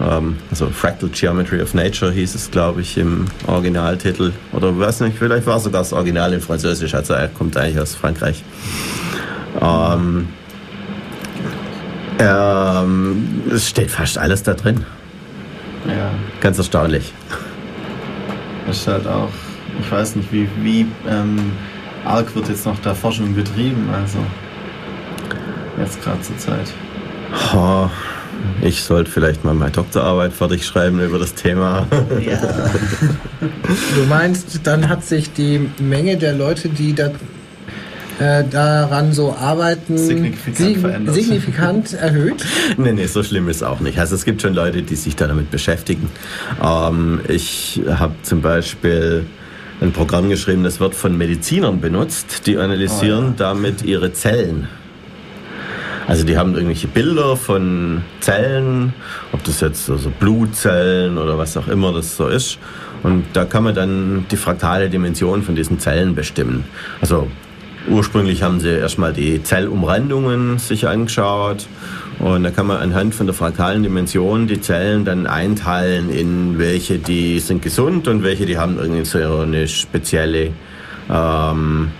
ähm, also Fractal Geometry of Nature hieß es, glaube ich, im Originaltitel. Oder weiß nicht, vielleicht war sogar das Original in Französisch, also er kommt eigentlich aus Frankreich. Ähm, ähm, es steht fast alles da drin. Ja. Ganz erstaunlich. Das ist halt auch ich weiß nicht, wie, wie ähm, arg wird jetzt noch da Forschung betrieben, also jetzt gerade zur Zeit. Oh, ich sollte vielleicht mal meine Doktorarbeit fertig schreiben über das Thema. Ja. Du meinst, dann hat sich die Menge der Leute, die da äh, daran so arbeiten, signifikant, signifikant erhöht? nee, nee, so schlimm ist es auch nicht. Also es gibt schon Leute, die sich da damit beschäftigen. Ähm, ich habe zum Beispiel ein Programm geschrieben, das wird von Medizinern benutzt, die analysieren oh, ja. damit ihre Zellen. Also die haben irgendwelche Bilder von Zellen, ob das jetzt also Blutzellen oder was auch immer das so ist. Und da kann man dann die fraktale Dimension von diesen Zellen bestimmen. Also ursprünglich haben sie erstmal die Zellumrandungen sich angeschaut und da kann man anhand von der fraktalen Dimension die Zellen dann einteilen in welche, die sind gesund und welche, die haben irgendwie so eine spezielle ähm,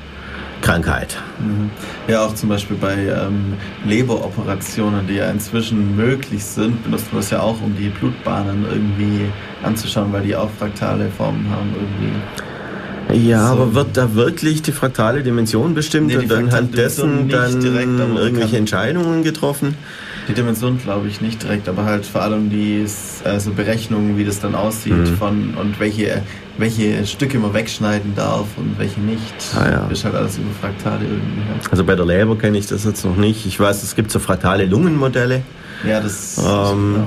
Krankheit. Mhm. Ja, auch zum Beispiel bei ähm, Leberoperationen, die ja inzwischen möglich sind, benutzt man das ja auch, um die Blutbahnen irgendwie anzuschauen, weil die auch fraktale Formen haben irgendwie. Ja, so. aber wird da wirklich die fraktale Dimension bestimmt nee, und dann halt dessen dann direkt, irgendwelche Entscheidungen getroffen? Die Dimension glaube ich nicht direkt, aber halt vor allem die also Berechnungen, wie das dann aussieht mhm. von und welche, welche Stücke man wegschneiden darf und welche nicht. Ah, ja. Das ist halt alles über Fraktale irgendwie. Also bei der Leber kenne ich das jetzt noch nicht. Ich weiß, es gibt so fraktale Lungenmodelle. Ja, das ähm,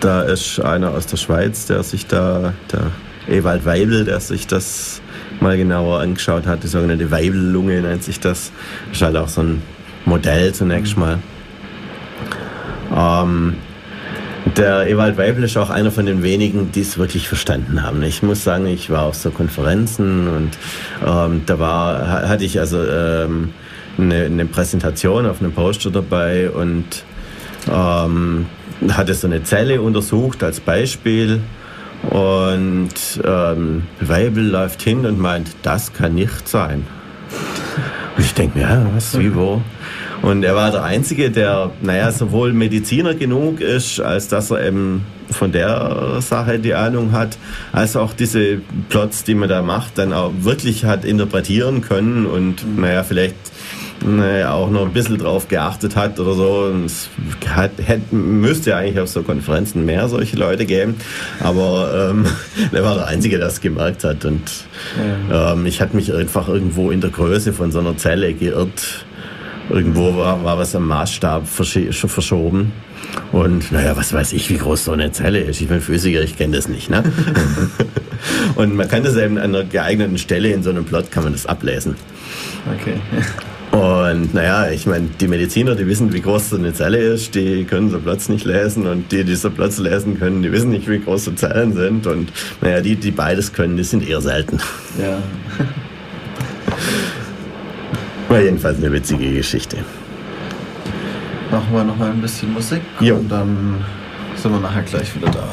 Da ist einer aus der Schweiz, der sich da, der Ewald Weibel, der sich das mal genauer angeschaut hat. Die sogenannte Weibellunge nennt sich das. Das ist halt auch so ein Modell zunächst mal. Ähm, der Ewald Weibel ist auch einer von den wenigen, die es wirklich verstanden haben. Ich muss sagen, ich war auf so Konferenzen und ähm, da war, hatte ich also ähm, eine, eine, Präsentation auf einem Poster dabei und ähm, hatte so eine Zelle untersucht als Beispiel und ähm, Weibel läuft hin und meint, das kann nicht sein. Und ich denke mir, ja, was, wie, wo? Und er war der Einzige, der, naja, sowohl Mediziner genug ist, als dass er eben von der Sache die Ahnung hat, als auch diese Plots, die man da macht, dann auch wirklich hat interpretieren können und, naja, vielleicht naja, auch noch ein bisschen drauf geachtet hat oder so. Es hat, hätte, müsste eigentlich auf so Konferenzen mehr solche Leute geben. Aber ähm, der war der Einzige, der es gemerkt hat. Und ja. ähm, ich hatte mich einfach irgendwo in der Größe von so einer Zelle geirrt Irgendwo war, war was am Maßstab verschoben. Und naja, was weiß ich, wie groß so eine Zelle ist. Ich bin Physiker, ich kenne das nicht. Ne? und man kann das eben an einer geeigneten Stelle in so einem Plot kann man das ablesen. Okay. Und naja, ich meine, die Mediziner, die wissen, wie groß so eine Zelle ist, die können so Platz nicht lesen und die, die so Platz lesen können, die wissen nicht, wie groß so Zellen sind. Und naja, die, die beides können, die sind eher selten. Ja. War jedenfalls eine witzige Geschichte. Machen wir noch mal ein bisschen Musik jo. und dann sind wir nachher gleich wieder da.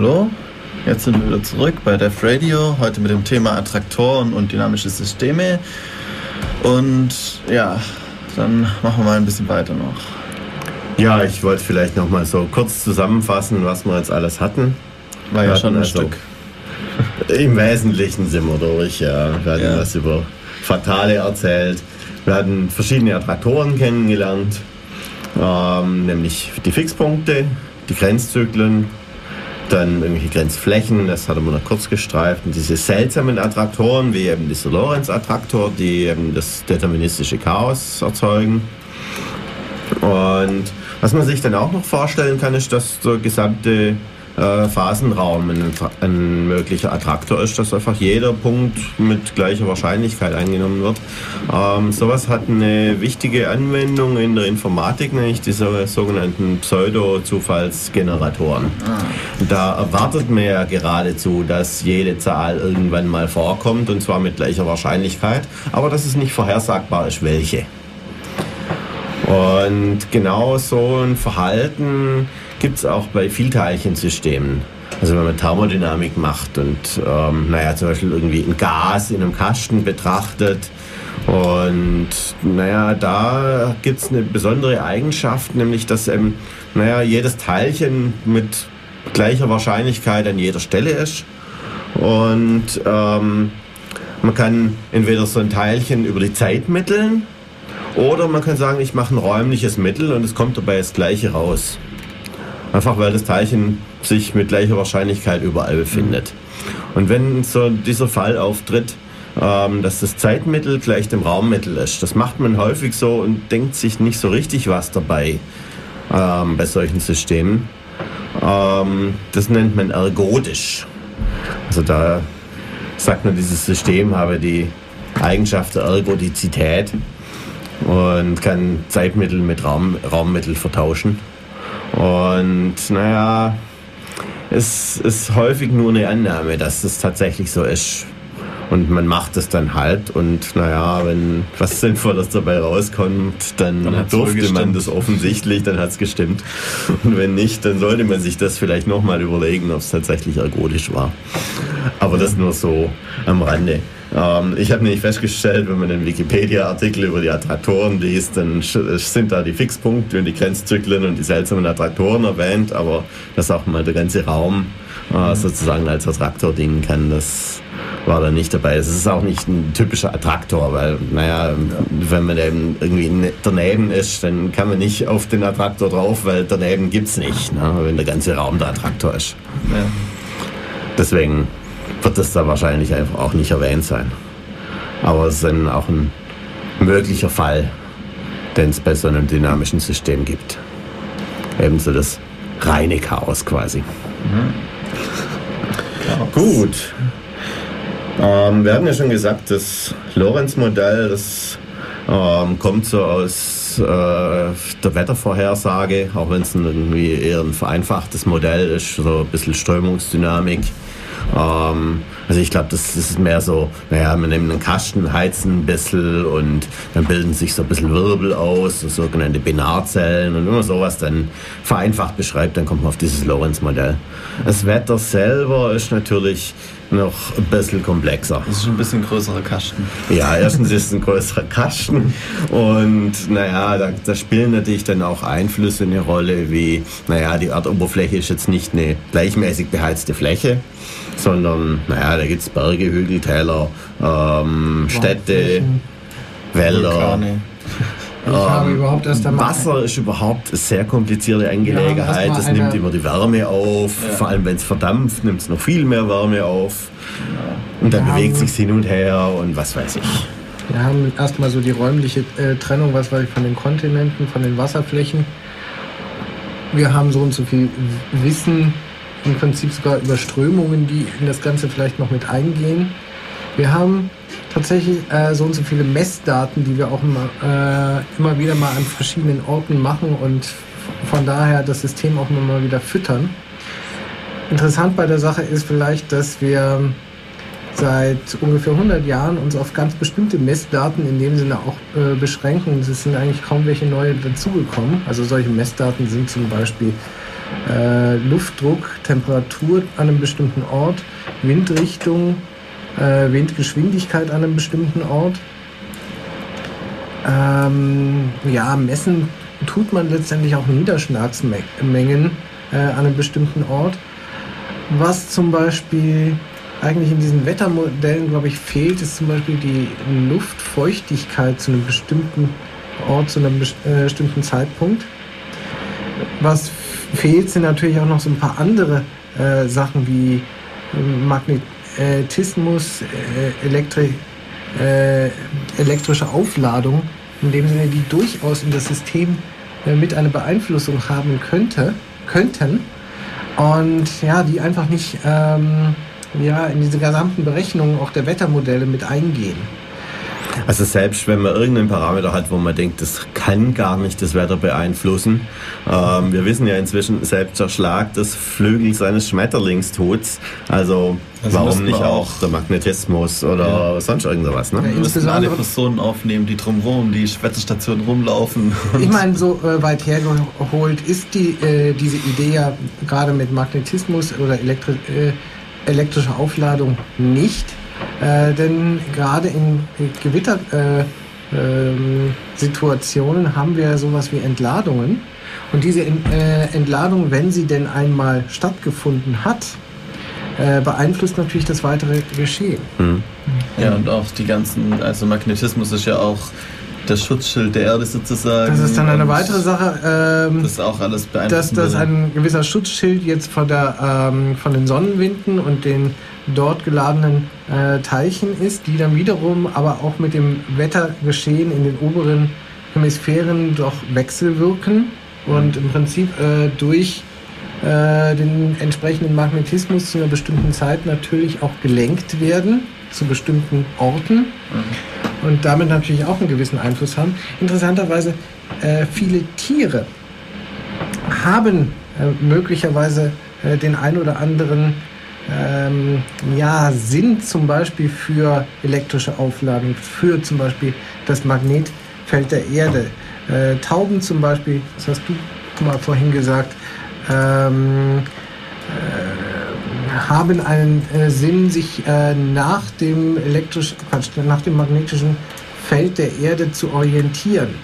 Hallo. Jetzt sind wir wieder zurück bei Def Radio, heute mit dem Thema Attraktoren und dynamische Systeme. Und ja, dann machen wir mal ein bisschen weiter noch. Ja, ich wollte vielleicht noch mal so kurz zusammenfassen, was wir jetzt alles hatten. War ja schon ein also Stück. Im Wesentlichen sind wir durch, ja. Wir hatten ja. was über Fatale erzählt. Wir hatten verschiedene Attraktoren kennengelernt, ähm, nämlich die Fixpunkte, die Grenzzyklen, dann irgendwelche Grenzflächen, das hatten wir noch kurz gestreift, und diese seltsamen Attraktoren, wie eben dieser Lorentz-Attraktor, die eben das deterministische Chaos erzeugen. Und was man sich dann auch noch vorstellen kann, ist, dass der gesamte äh, Phasenraum ein, ein, möglicher Attraktor ist, dass einfach jeder Punkt mit gleicher Wahrscheinlichkeit eingenommen wird. Ähm, sowas hat eine wichtige Anwendung in der Informatik, nämlich diese sogenannten Pseudo-Zufallsgeneratoren. Ah. Da erwartet man ja geradezu, dass jede Zahl irgendwann mal vorkommt und zwar mit gleicher Wahrscheinlichkeit, aber dass es nicht vorhersagbar ist, welche. Und genau so ein Verhalten gibt es auch bei Vielteilchensystemen. Also wenn man Thermodynamik macht und ähm, naja, zum Beispiel irgendwie ein Gas in einem Kasten betrachtet. Und naja, da gibt es eine besondere Eigenschaft, nämlich dass ähm, naja, jedes Teilchen mit gleicher Wahrscheinlichkeit an jeder Stelle ist. Und ähm, man kann entweder so ein Teilchen über die Zeit mitteln oder man kann sagen, ich mache ein räumliches Mittel und es kommt dabei das gleiche raus. Einfach weil das Teilchen sich mit gleicher Wahrscheinlichkeit überall befindet. Und wenn so dieser Fall auftritt, ähm, dass das Zeitmittel gleich dem Raummittel ist, das macht man häufig so und denkt sich nicht so richtig was dabei ähm, bei solchen Systemen. Ähm, das nennt man ergodisch. Also da sagt man, dieses System habe die Eigenschaft der Ergodizität und kann Zeitmittel mit Raum, Raummittel vertauschen. Und naja, es ist häufig nur eine Annahme, dass es tatsächlich so ist. Und man macht es dann halt und naja, wenn was Sinnvolles dabei rauskommt, dann, dann durfte man das offensichtlich, dann hat es gestimmt. Und wenn nicht, dann sollte man sich das vielleicht nochmal überlegen, ob es tatsächlich ergodisch war. Aber das nur so am Rande. Ähm, ich habe nämlich festgestellt, wenn man einen Wikipedia-Artikel über die Attraktoren liest, dann sind da die Fixpunkte und die Grenzzyklen und die seltsamen Attraktoren erwähnt, aber dass auch mal der ganze Raum äh, sozusagen als Attraktor dienen kann, das war da nicht dabei. Es ist auch nicht ein typischer Attraktor, weil, naja, ja. wenn man eben irgendwie ne, daneben ist, dann kann man nicht auf den Attraktor drauf, weil daneben gibt es nicht, ne, wenn der ganze Raum der Attraktor ist. Ja. Deswegen wird das da wahrscheinlich einfach auch nicht erwähnt sein. Aber es ist dann auch ein möglicher Fall, den es bei so einem dynamischen System gibt. Ebenso das reine Chaos quasi. Mhm. Gut. Ähm, wir haben ja schon gesagt, das Lorenz-Modell, das ähm, kommt so aus äh, der Wettervorhersage, auch wenn es irgendwie eher ein vereinfachtes Modell ist, so ein bisschen Strömungsdynamik. Ähm, also ich glaube, das, ist mehr so, naja, man nimmt einen Kasten, heizen ein bisschen und dann bilden sich so ein bisschen Wirbel aus, so sogenannte Binarzellen und wenn man sowas dann vereinfacht beschreibt, dann kommt man auf dieses Lorenz-Modell. Das Wetter selber ist natürlich noch ein bisschen komplexer. Das ist ein bisschen größerer Kasten. Ja, erstens ist es ein größerer Kasten und naja, da, da spielen natürlich dann auch Einflüsse eine Rolle, wie, naja, die Erdoberfläche ist jetzt nicht eine gleichmäßig beheizte Fläche, sondern, naja, da gibt es Berge, Hügel, Täler, ähm, Städte, Wälder. Vulkane. Ich habe überhaupt erst einmal Wasser ist überhaupt eine sehr komplizierte Angelegenheit. Es nimmt immer die Wärme auf. Ja. Vor allem, wenn es verdampft, nimmt es noch viel mehr Wärme auf. Und dann wir bewegt sich hin und her und was weiß ich. Wir haben erstmal so die räumliche äh, Trennung, was weiß ich, von den Kontinenten, von den Wasserflächen. Wir haben so und so viel Wissen, im Prinzip sogar über Strömungen, die in das Ganze vielleicht noch mit eingehen. Wir haben tatsächlich äh, so und so viele Messdaten, die wir auch immer, äh, immer wieder mal an verschiedenen Orten machen und von daher das System auch immer mal wieder füttern. Interessant bei der Sache ist vielleicht, dass wir seit ungefähr 100 Jahren uns auf ganz bestimmte Messdaten in dem Sinne auch äh, beschränken. Es sind eigentlich kaum welche neue dazugekommen. Also solche Messdaten sind zum Beispiel äh, Luftdruck, Temperatur an einem bestimmten Ort, Windrichtung, äh, Windgeschwindigkeit an einem bestimmten Ort. Ähm, ja, messen tut man letztendlich auch Niederschlagsmengen äh, an einem bestimmten Ort. Was zum Beispiel eigentlich in diesen Wettermodellen, glaube ich, fehlt, ist zum Beispiel die Luftfeuchtigkeit zu einem bestimmten Ort, zu einem äh, bestimmten Zeitpunkt. Was fehlt, sind natürlich auch noch so ein paar andere äh, Sachen wie äh, Magnetismus, äh, Elektri äh, elektrische Aufladung, in dem Sinne, die durchaus in das System äh, mit einer Beeinflussung haben könnte, könnten und ja, die einfach nicht ähm, ja, in diese gesamten Berechnungen auch der Wettermodelle mit eingehen. Also selbst wenn man irgendeinen Parameter hat, wo man denkt, das kann gar nicht das Wetter beeinflussen. Ähm, wir wissen ja inzwischen, selbst der Schlag des Flügels eines Schmetterlings tut's. Also, also warum nicht auch, auch, der Magnetismus oder ja. sonst irgendwas? Ne? Ja, wir müssen alle Personen aufnehmen, die drumherum, die Wetterstationen rumlaufen. Ich meine, so äh, weit hergeholt ist die, äh, diese Idee ja gerade mit Magnetismus oder Elektri äh, elektrischer Aufladung nicht. Äh, denn gerade in Gewittersituationen äh, haben wir sowas wie Entladungen. Und diese äh, Entladung, wenn sie denn einmal stattgefunden hat, äh, beeinflusst natürlich das weitere Geschehen. Mhm. Ja, und auch die ganzen, also Magnetismus ist ja auch das Schutzschild der Erde sozusagen. Das ist dann eine weitere Sache. Ähm, das ist auch alles beeinflusst. Dass das ein gewisser Schutzschild jetzt von, der, ähm, von den Sonnenwinden und den dort geladenen äh, Teilchen ist, die dann wiederum aber auch mit dem Wettergeschehen in den oberen Hemisphären doch wechselwirken und im Prinzip äh, durch äh, den entsprechenden Magnetismus zu einer bestimmten Zeit natürlich auch gelenkt werden zu bestimmten Orten mhm. und damit natürlich auch einen gewissen Einfluss haben. Interessanterweise, äh, viele Tiere haben äh, möglicherweise äh, den ein oder anderen ähm, ja, Sinn zum Beispiel für elektrische Aufladung, für zum Beispiel das Magnetfeld der Erde. Äh, Tauben zum Beispiel, das hast du mal vorhin gesagt, ähm, äh, haben einen äh, Sinn, sich äh, nach dem elektrischen, Quatsch, nach dem magnetischen Feld der Erde zu orientieren.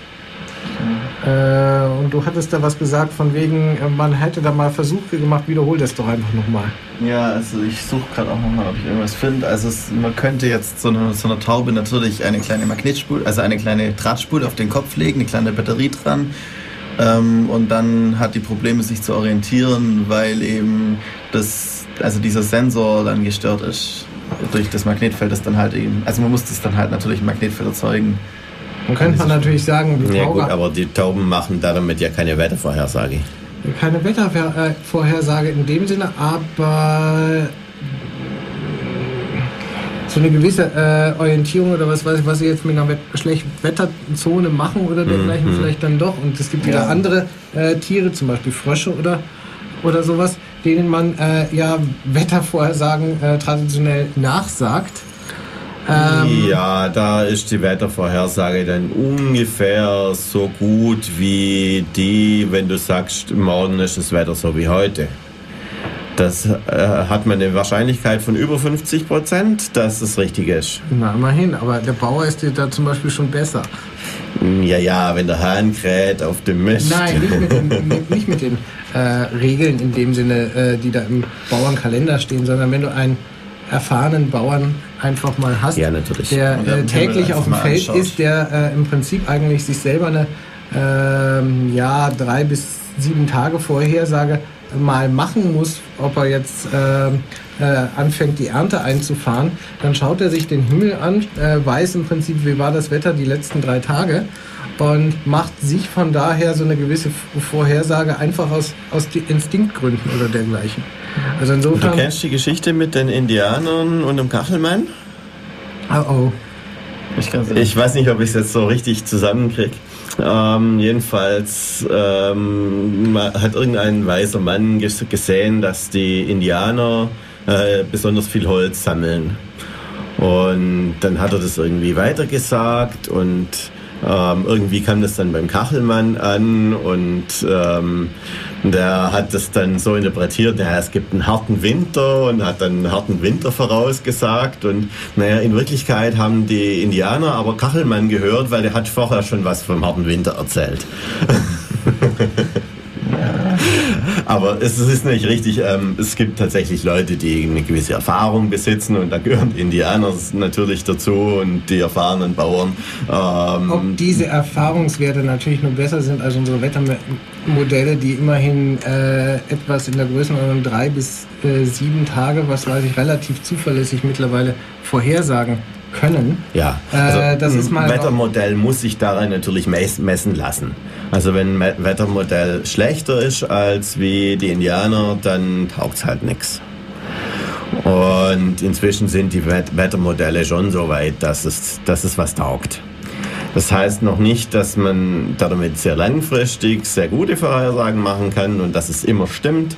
Äh, und du hattest da was gesagt von wegen, äh, man hätte da mal Versuche gemacht, wiederhol das doch einfach nochmal. Ja, also ich suche gerade auch nochmal, ob ich irgendwas finde. Also es, man könnte jetzt so eine, so eine Taube natürlich eine kleine Magnetspule, also eine kleine Drahtspule auf den Kopf legen, eine kleine Batterie dran. Ähm, und dann hat die Probleme, sich zu orientieren, weil eben das, also dieser Sensor dann gestört ist durch das Magnetfeld, das dann halt eben, also man muss das dann halt natürlich ein Magnetfeld erzeugen. Dann könnte man natürlich sagen, die ja, gut, aber die Tauben machen damit ja keine Wettervorhersage. Keine Wettervorhersage in dem Sinne, aber so eine gewisse äh, Orientierung oder was weiß ich, was sie jetzt mit einer schlechten Wetterzone machen oder dergleichen mhm. vielleicht dann doch. Und es gibt wieder ja. andere äh, Tiere, zum Beispiel Frösche oder, oder sowas, denen man äh, ja Wettervorhersagen äh, traditionell nachsagt. Ähm, ja, da ist die Wettervorhersage dann ungefähr so gut wie die, wenn du sagst, morgen ist das Wetter so wie heute. Das äh, hat man eine Wahrscheinlichkeit von über 50 Prozent, dass es richtig ist. Na, immerhin, aber der Bauer ist dir da zum Beispiel schon besser. Ja, ja, wenn der Hahn kräht auf dem Mist. Nein, nicht mit den, nicht mit den äh, Regeln in dem Sinne, äh, die da im Bauernkalender stehen, sondern wenn du einen erfahrenen Bauern einfach mal hast, ja, der äh, täglich auf dem Feld anschaut. ist, der äh, im Prinzip eigentlich sich selber eine äh, ja, drei bis sieben Tage Vorhersage mal machen muss, ob er jetzt äh, äh, anfängt, die Ernte einzufahren, dann schaut er sich den Himmel an, äh, weiß im Prinzip, wie war das Wetter die letzten drei Tage und macht sich von daher so eine gewisse Vorhersage einfach aus, aus Instinktgründen oder dergleichen. Also insofern. Du kennst die Geschichte mit den Indianern und dem Kachelmann? Oh oh. Ich, ich weiß nicht, ob ich es jetzt so richtig zusammenkriege. Ähm, jedenfalls ähm, hat irgendein weiser Mann gesehen, dass die Indianer äh, besonders viel Holz sammeln. Und dann hat er das irgendwie weitergesagt und Ähm, irgendwie kam das dann beim Kachelmann an und ähm, der hat das dann so interpretiert, naja, es gibt einen harten Winter und hat dann einen harten Winter vorausgesagt. Und naja, in Wirklichkeit haben die Indianer aber Kachelmann gehört, weil der hat vorher schon was vom harten Winter erzählt. Aber es ist nicht richtig. Ähm, es gibt tatsächlich Leute, die eine gewisse Erfahrung besitzen und da gehören Indianer natürlich dazu und die erfahrenen Bauern. Ähm, Ob diese Erfahrungswerte natürlich nur besser sind als unsere Wettermodelle, die immerhin äh, etwas in der Größenordnung drei bis äh, sieben Tage, was weiß ich, relativ zuverlässig mittlerweile vorhersagen können. Ja, also äh, das ist mal Wettermodell muss sich daran natürlich messen lassen. Also wenn ein Wettermodell schlechter ist als wie die Indianer, dann taugt es halt nichts. Und inzwischen sind die Wettermodelle schon so weit, dass es, dass es was taugt. Das heißt noch nicht, dass man damit sehr langfristig sehr gute Vorhersagen machen kann und dass es immer stimmt.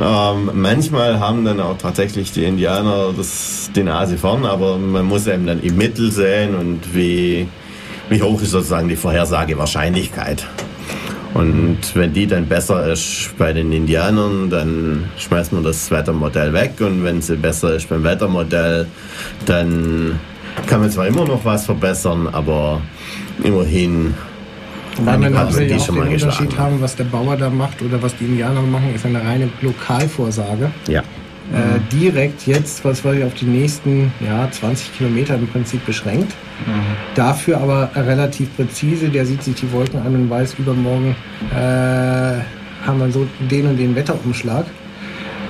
Ähm, manchmal haben dann auch tatsächlich die Indianer das, die Nase vorn, aber man muss eben dann im Mittel sehen und wie, wie hoch ist sozusagen die Vorhersagewahrscheinlichkeit. Und wenn die dann besser ist bei den Indianern, dann schmeißt man das Wettermodell weg. Und wenn sie besser ist beim Wettermodell, dann kann man zwar immer noch was verbessern, aber immerhin Weil wir natürlich auch den Unterschied haben, was der Bauer da macht oder was die Indianer machen, ist eine reine Lokalvorsage. Ja. Äh, direkt jetzt, was ich, auf die nächsten ja, 20 Kilometer im Prinzip beschränkt. Mhm. Dafür aber relativ präzise. Der sieht sich die Wolken an und weiß, übermorgen äh, haben wir so den und den Wetterumschlag.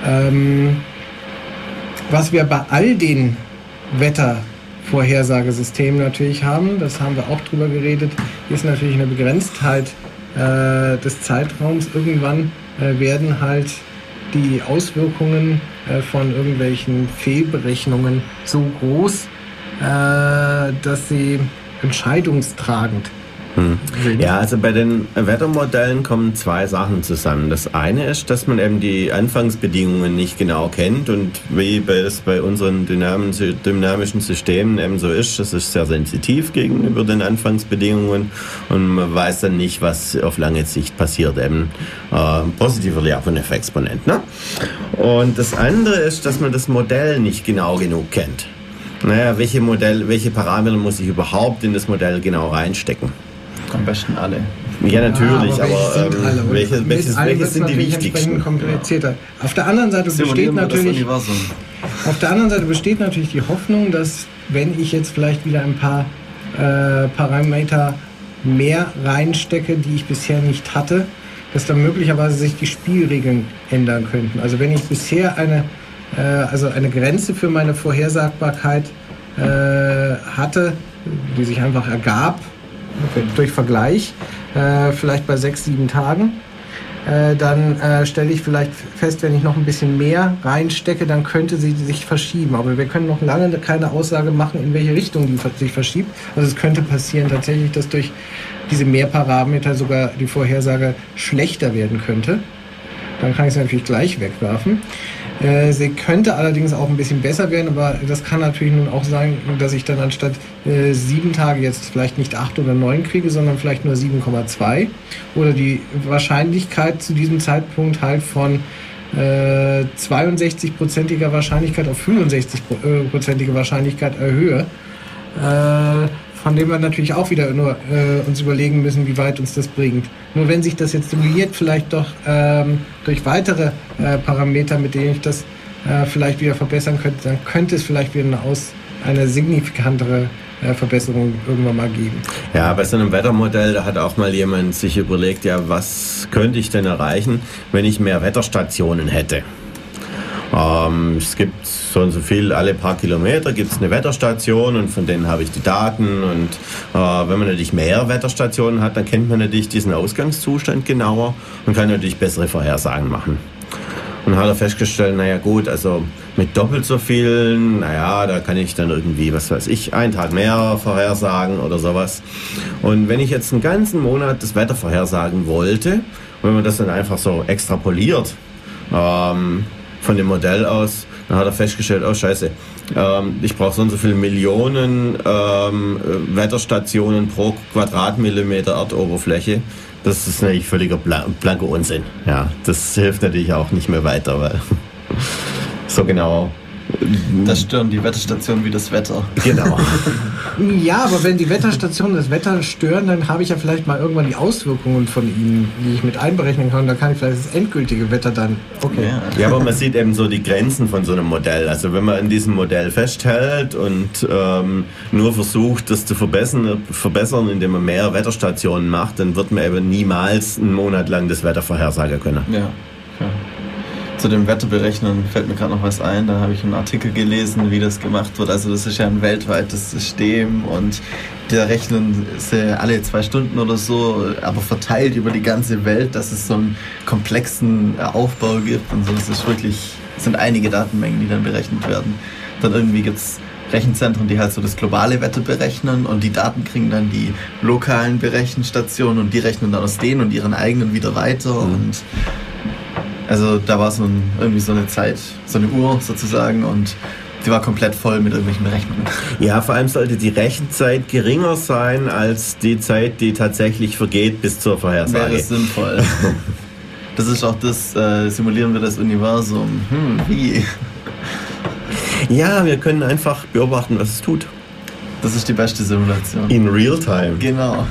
Ähm, was wir bei all den Wettervorhersagesystemen natürlich haben, das haben wir auch drüber geredet, ist natürlich eine Begrenztheit äh, des Zeitraums. Irgendwann äh, werden halt die Auswirkungen äh, von irgendwelchen Fehlberechnungen so groß, äh, dass sie entscheidungstragend hm. Ja, also bei den Wettermodellen kommen zwei Sachen zusammen. Das eine ist, dass man eben die Anfangsbedingungen nicht genau kennt und wie es bei unseren dynamischen Systemen eben so ist, das ist sehr sensitiv gegenüber den Anfangsbedingungen und man weiß dann nicht, was auf lange Sicht passiert, eben äh, positiver Lehrpunkteffexponent. Ne? Und das andere ist, dass man das Modell nicht genau genug kennt. Naja, welche Modell, welche Parameter muss ich überhaupt in das Modell genau reinstecken? Am besten alle. Ja, natürlich, ja, aber, aber ähm, alle, welche, welches, welches sind die wichtigsten? Komplizierter. Auf der anderen Seite besteht natürlich auf der anderen Seite besteht natürlich die Hoffnung, dass wenn ich jetzt vielleicht wieder ein paar äh, Parameter mehr reinstecke, die ich bisher nicht hatte, dass dann möglicherweise sich die Spielregeln ändern könnten. Also wenn ich bisher eine, äh, also eine Grenze für meine Vorhersagbarkeit äh, hatte, die sich einfach ergab, durch Vergleich, äh, vielleicht bei sechs, sieben Tagen. Äh, dann äh, stelle ich vielleicht fest, wenn ich noch ein bisschen mehr reinstecke, dann könnte sie sich verschieben. Aber wir können noch lange keine Aussage machen, in welche Richtung die sich verschiebt. Also es könnte passieren tatsächlich, dass durch diese Mehrparameter sogar die Vorhersage schlechter werden könnte. Dann kann ich sie natürlich gleich wegwerfen. Äh, sie könnte allerdings auch ein bisschen besser werden, aber das kann natürlich nun auch sein, dass ich dann anstatt äh, sieben Tage jetzt vielleicht nicht acht oder neun kriege, sondern vielleicht nur 7,2 oder die Wahrscheinlichkeit zu diesem Zeitpunkt halt von äh, 62-prozentiger Wahrscheinlichkeit auf 65-prozentige Wahrscheinlichkeit erhöhe. Von dem wir natürlich auch wieder nur äh, uns überlegen müssen, wie weit uns das bringt. Nur wenn sich das jetzt simuliert, vielleicht doch ähm, durch weitere äh, Parameter, mit denen ich das äh, vielleicht wieder verbessern könnte, dann könnte es vielleicht wieder eine, aus, eine signifikantere äh, Verbesserung irgendwann mal geben. Ja, bei so einem Wettermodell, da hat auch mal jemand sich überlegt, ja, was könnte ich denn erreichen, wenn ich mehr Wetterstationen hätte? Ähm, es gibt so und so viel, alle paar Kilometer gibt es eine Wetterstation und von denen habe ich die Daten. Und äh, wenn man natürlich mehr Wetterstationen hat, dann kennt man natürlich diesen Ausgangszustand genauer und kann natürlich bessere Vorhersagen machen. Und hat er festgestellt, naja gut, also mit doppelt so vielen, naja, da kann ich dann irgendwie, was weiß ich, einen Tag mehr vorhersagen oder sowas. Und wenn ich jetzt einen ganzen Monat das Wetter vorhersagen wollte, wenn man das dann einfach so extrapoliert, ähm, von dem Modell aus. Dann hat er festgestellt, oh scheiße, ähm, ich brauche so und so viele Millionen ähm, Wetterstationen pro Quadratmillimeter Erdoberfläche. Das ist natürlich völliger blanker Unsinn. Ja, das hilft natürlich auch nicht mehr weiter, weil so genau das stören die Wetterstationen wie das Wetter. Genau. ja, aber wenn die Wetterstationen das Wetter stören, dann habe ich ja vielleicht mal irgendwann die Auswirkungen von ihnen, die ich mit einberechnen kann. Dann kann ich vielleicht das endgültige Wetter dann. Okay. Ja. ja, aber man sieht eben so die Grenzen von so einem Modell. Also wenn man in diesem Modell festhält und ähm, nur versucht, das zu verbessern, verbessern, indem man mehr Wetterstationen macht, dann wird man eben niemals einen Monat lang das Wetter vorhersagen können. Ja. Zu dem Wetterberechnen fällt mir gerade noch was ein. Da habe ich einen Artikel gelesen, wie das gemacht wird. Also das ist ja ein weltweites System und da rechnen sie alle zwei Stunden oder so, aber verteilt über die ganze Welt, dass es so einen komplexen Aufbau gibt und so. Das ist wirklich, es sind einige Datenmengen, die dann berechnet werden. Dann irgendwie gibt es Rechenzentren, die halt so das globale Wetter berechnen und die Daten kriegen dann die lokalen Berechenstationen und die rechnen dann aus denen und ihren eigenen wieder weiter mhm. und also da war so ein, irgendwie so eine Zeit, so eine Uhr sozusagen und die war komplett voll mit irgendwelchen Berechnungen. Ja, vor allem sollte die Rechenzeit geringer sein als die Zeit, die tatsächlich vergeht bis zur Vorhersage. Wäre sinnvoll. Das ist auch das, äh, simulieren wir das Universum. Hm, wie? Ja, wir können einfach beobachten, was es tut. Das ist die beste Simulation. In real time. Genau.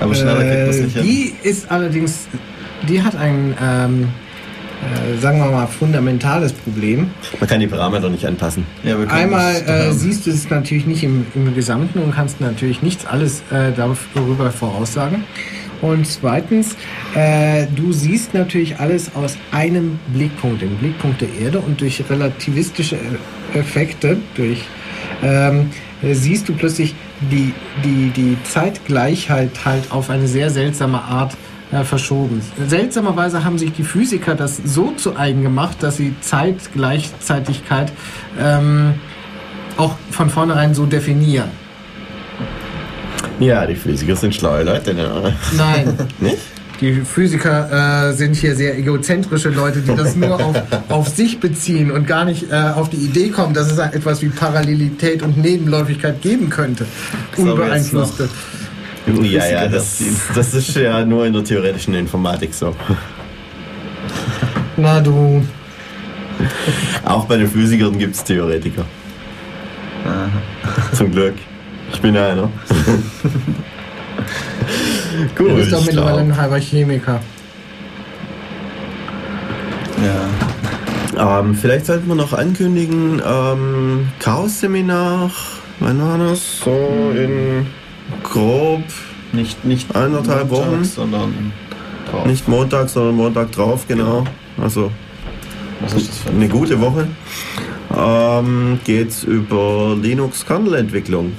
Aber schneller äh, kriegt man es nicht hin. Die ist allerdings, die hat ein ähm, äh, sagen wir mal, fundamentales Problem. Man kann die Parameter nicht anpassen. Ja, Einmal äh, siehst du es natürlich nicht im, im, Gesamten und kannst natürlich nichts alles äh, darüber voraussagen. Und zweitens, äh, du siehst natürlich alles aus einem Blickpunkt, dem Blickpunkt der Erde und durch relativistische äh, Effekte, durch ähm, siehst du plötzlich die, die, die Zeitgleichheit halt auf eine sehr seltsame Art äh, verschoben. Seltsamerweise haben sich die Physiker das so zu eigen gemacht, dass sie Zeitgleichzeitigkeit ähm, auch von vornherein so definieren. Ja, die Physiker sind schlaue Leute, ne? Nein. Nicht? Die Physiker äh, sind hier sehr egozentrische Leute, die das nur auf, auf sich beziehen und gar nicht äh, auf die Idee kommen, dass es etwas wie Parallelität und Nebenläufigkeit geben könnte. Unbeeinflusste. Ja, ja, das, das ist ja nur in der theoretischen Informatik so. Na du. Auch bei den Physikern gibt es Theoretiker. Aha. Zum Glück. Ich bin ja einer. Gut. Du bist doch mittlerweile ein halber Chemiker. Ja. Ähm, vielleicht sollten wir noch ankündigen, ähm, Chaos-Seminar, wann war das? So in grob nicht, nicht eineinhalb Wochen, sondern drauf. Nicht Montag, sondern Montag drauf, genau. Also eine gute Woche. Ähm, geht's über Linux Kernel-Entwicklung.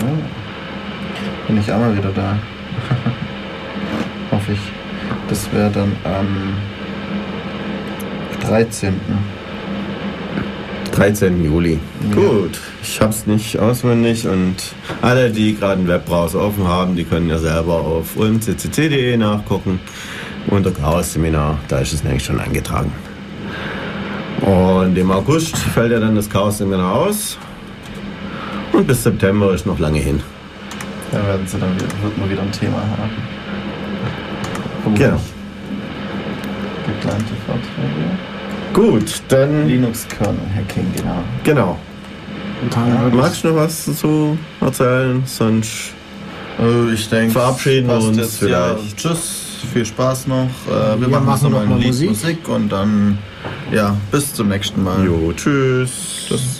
Oh. Bin ich auch mal wieder da. Hoffe ich. Das wäre dann am 13. 13. Juli. Ja. Gut, ich habe es nicht auswendig und alle, die gerade einen Webbrowser offen haben, die können ja selber auf ulmccc.de nachgucken. Unter Chaos-Seminar, da ist es nämlich schon eingetragen. Und im August fällt ja dann das Chaos-Seminar aus. Und bis September ist noch lange hin. Da werden sie dann wieder, wird man wieder ein Thema haben. Vermutlich. Genau. Geplante Vorträge. Gut, dann. Linux Kernel Hacking, genau. Genau. Ja, magst du noch was dazu erzählen? Sonst also ich denke, verabschieden wir uns jetzt, vielleicht. Ja, tschüss, viel Spaß noch. Äh, wir, wir machen, machen noch mal ein Lied Musik. Musik und dann ja, bis zum nächsten Mal. Jo, tschüss. Tschüss.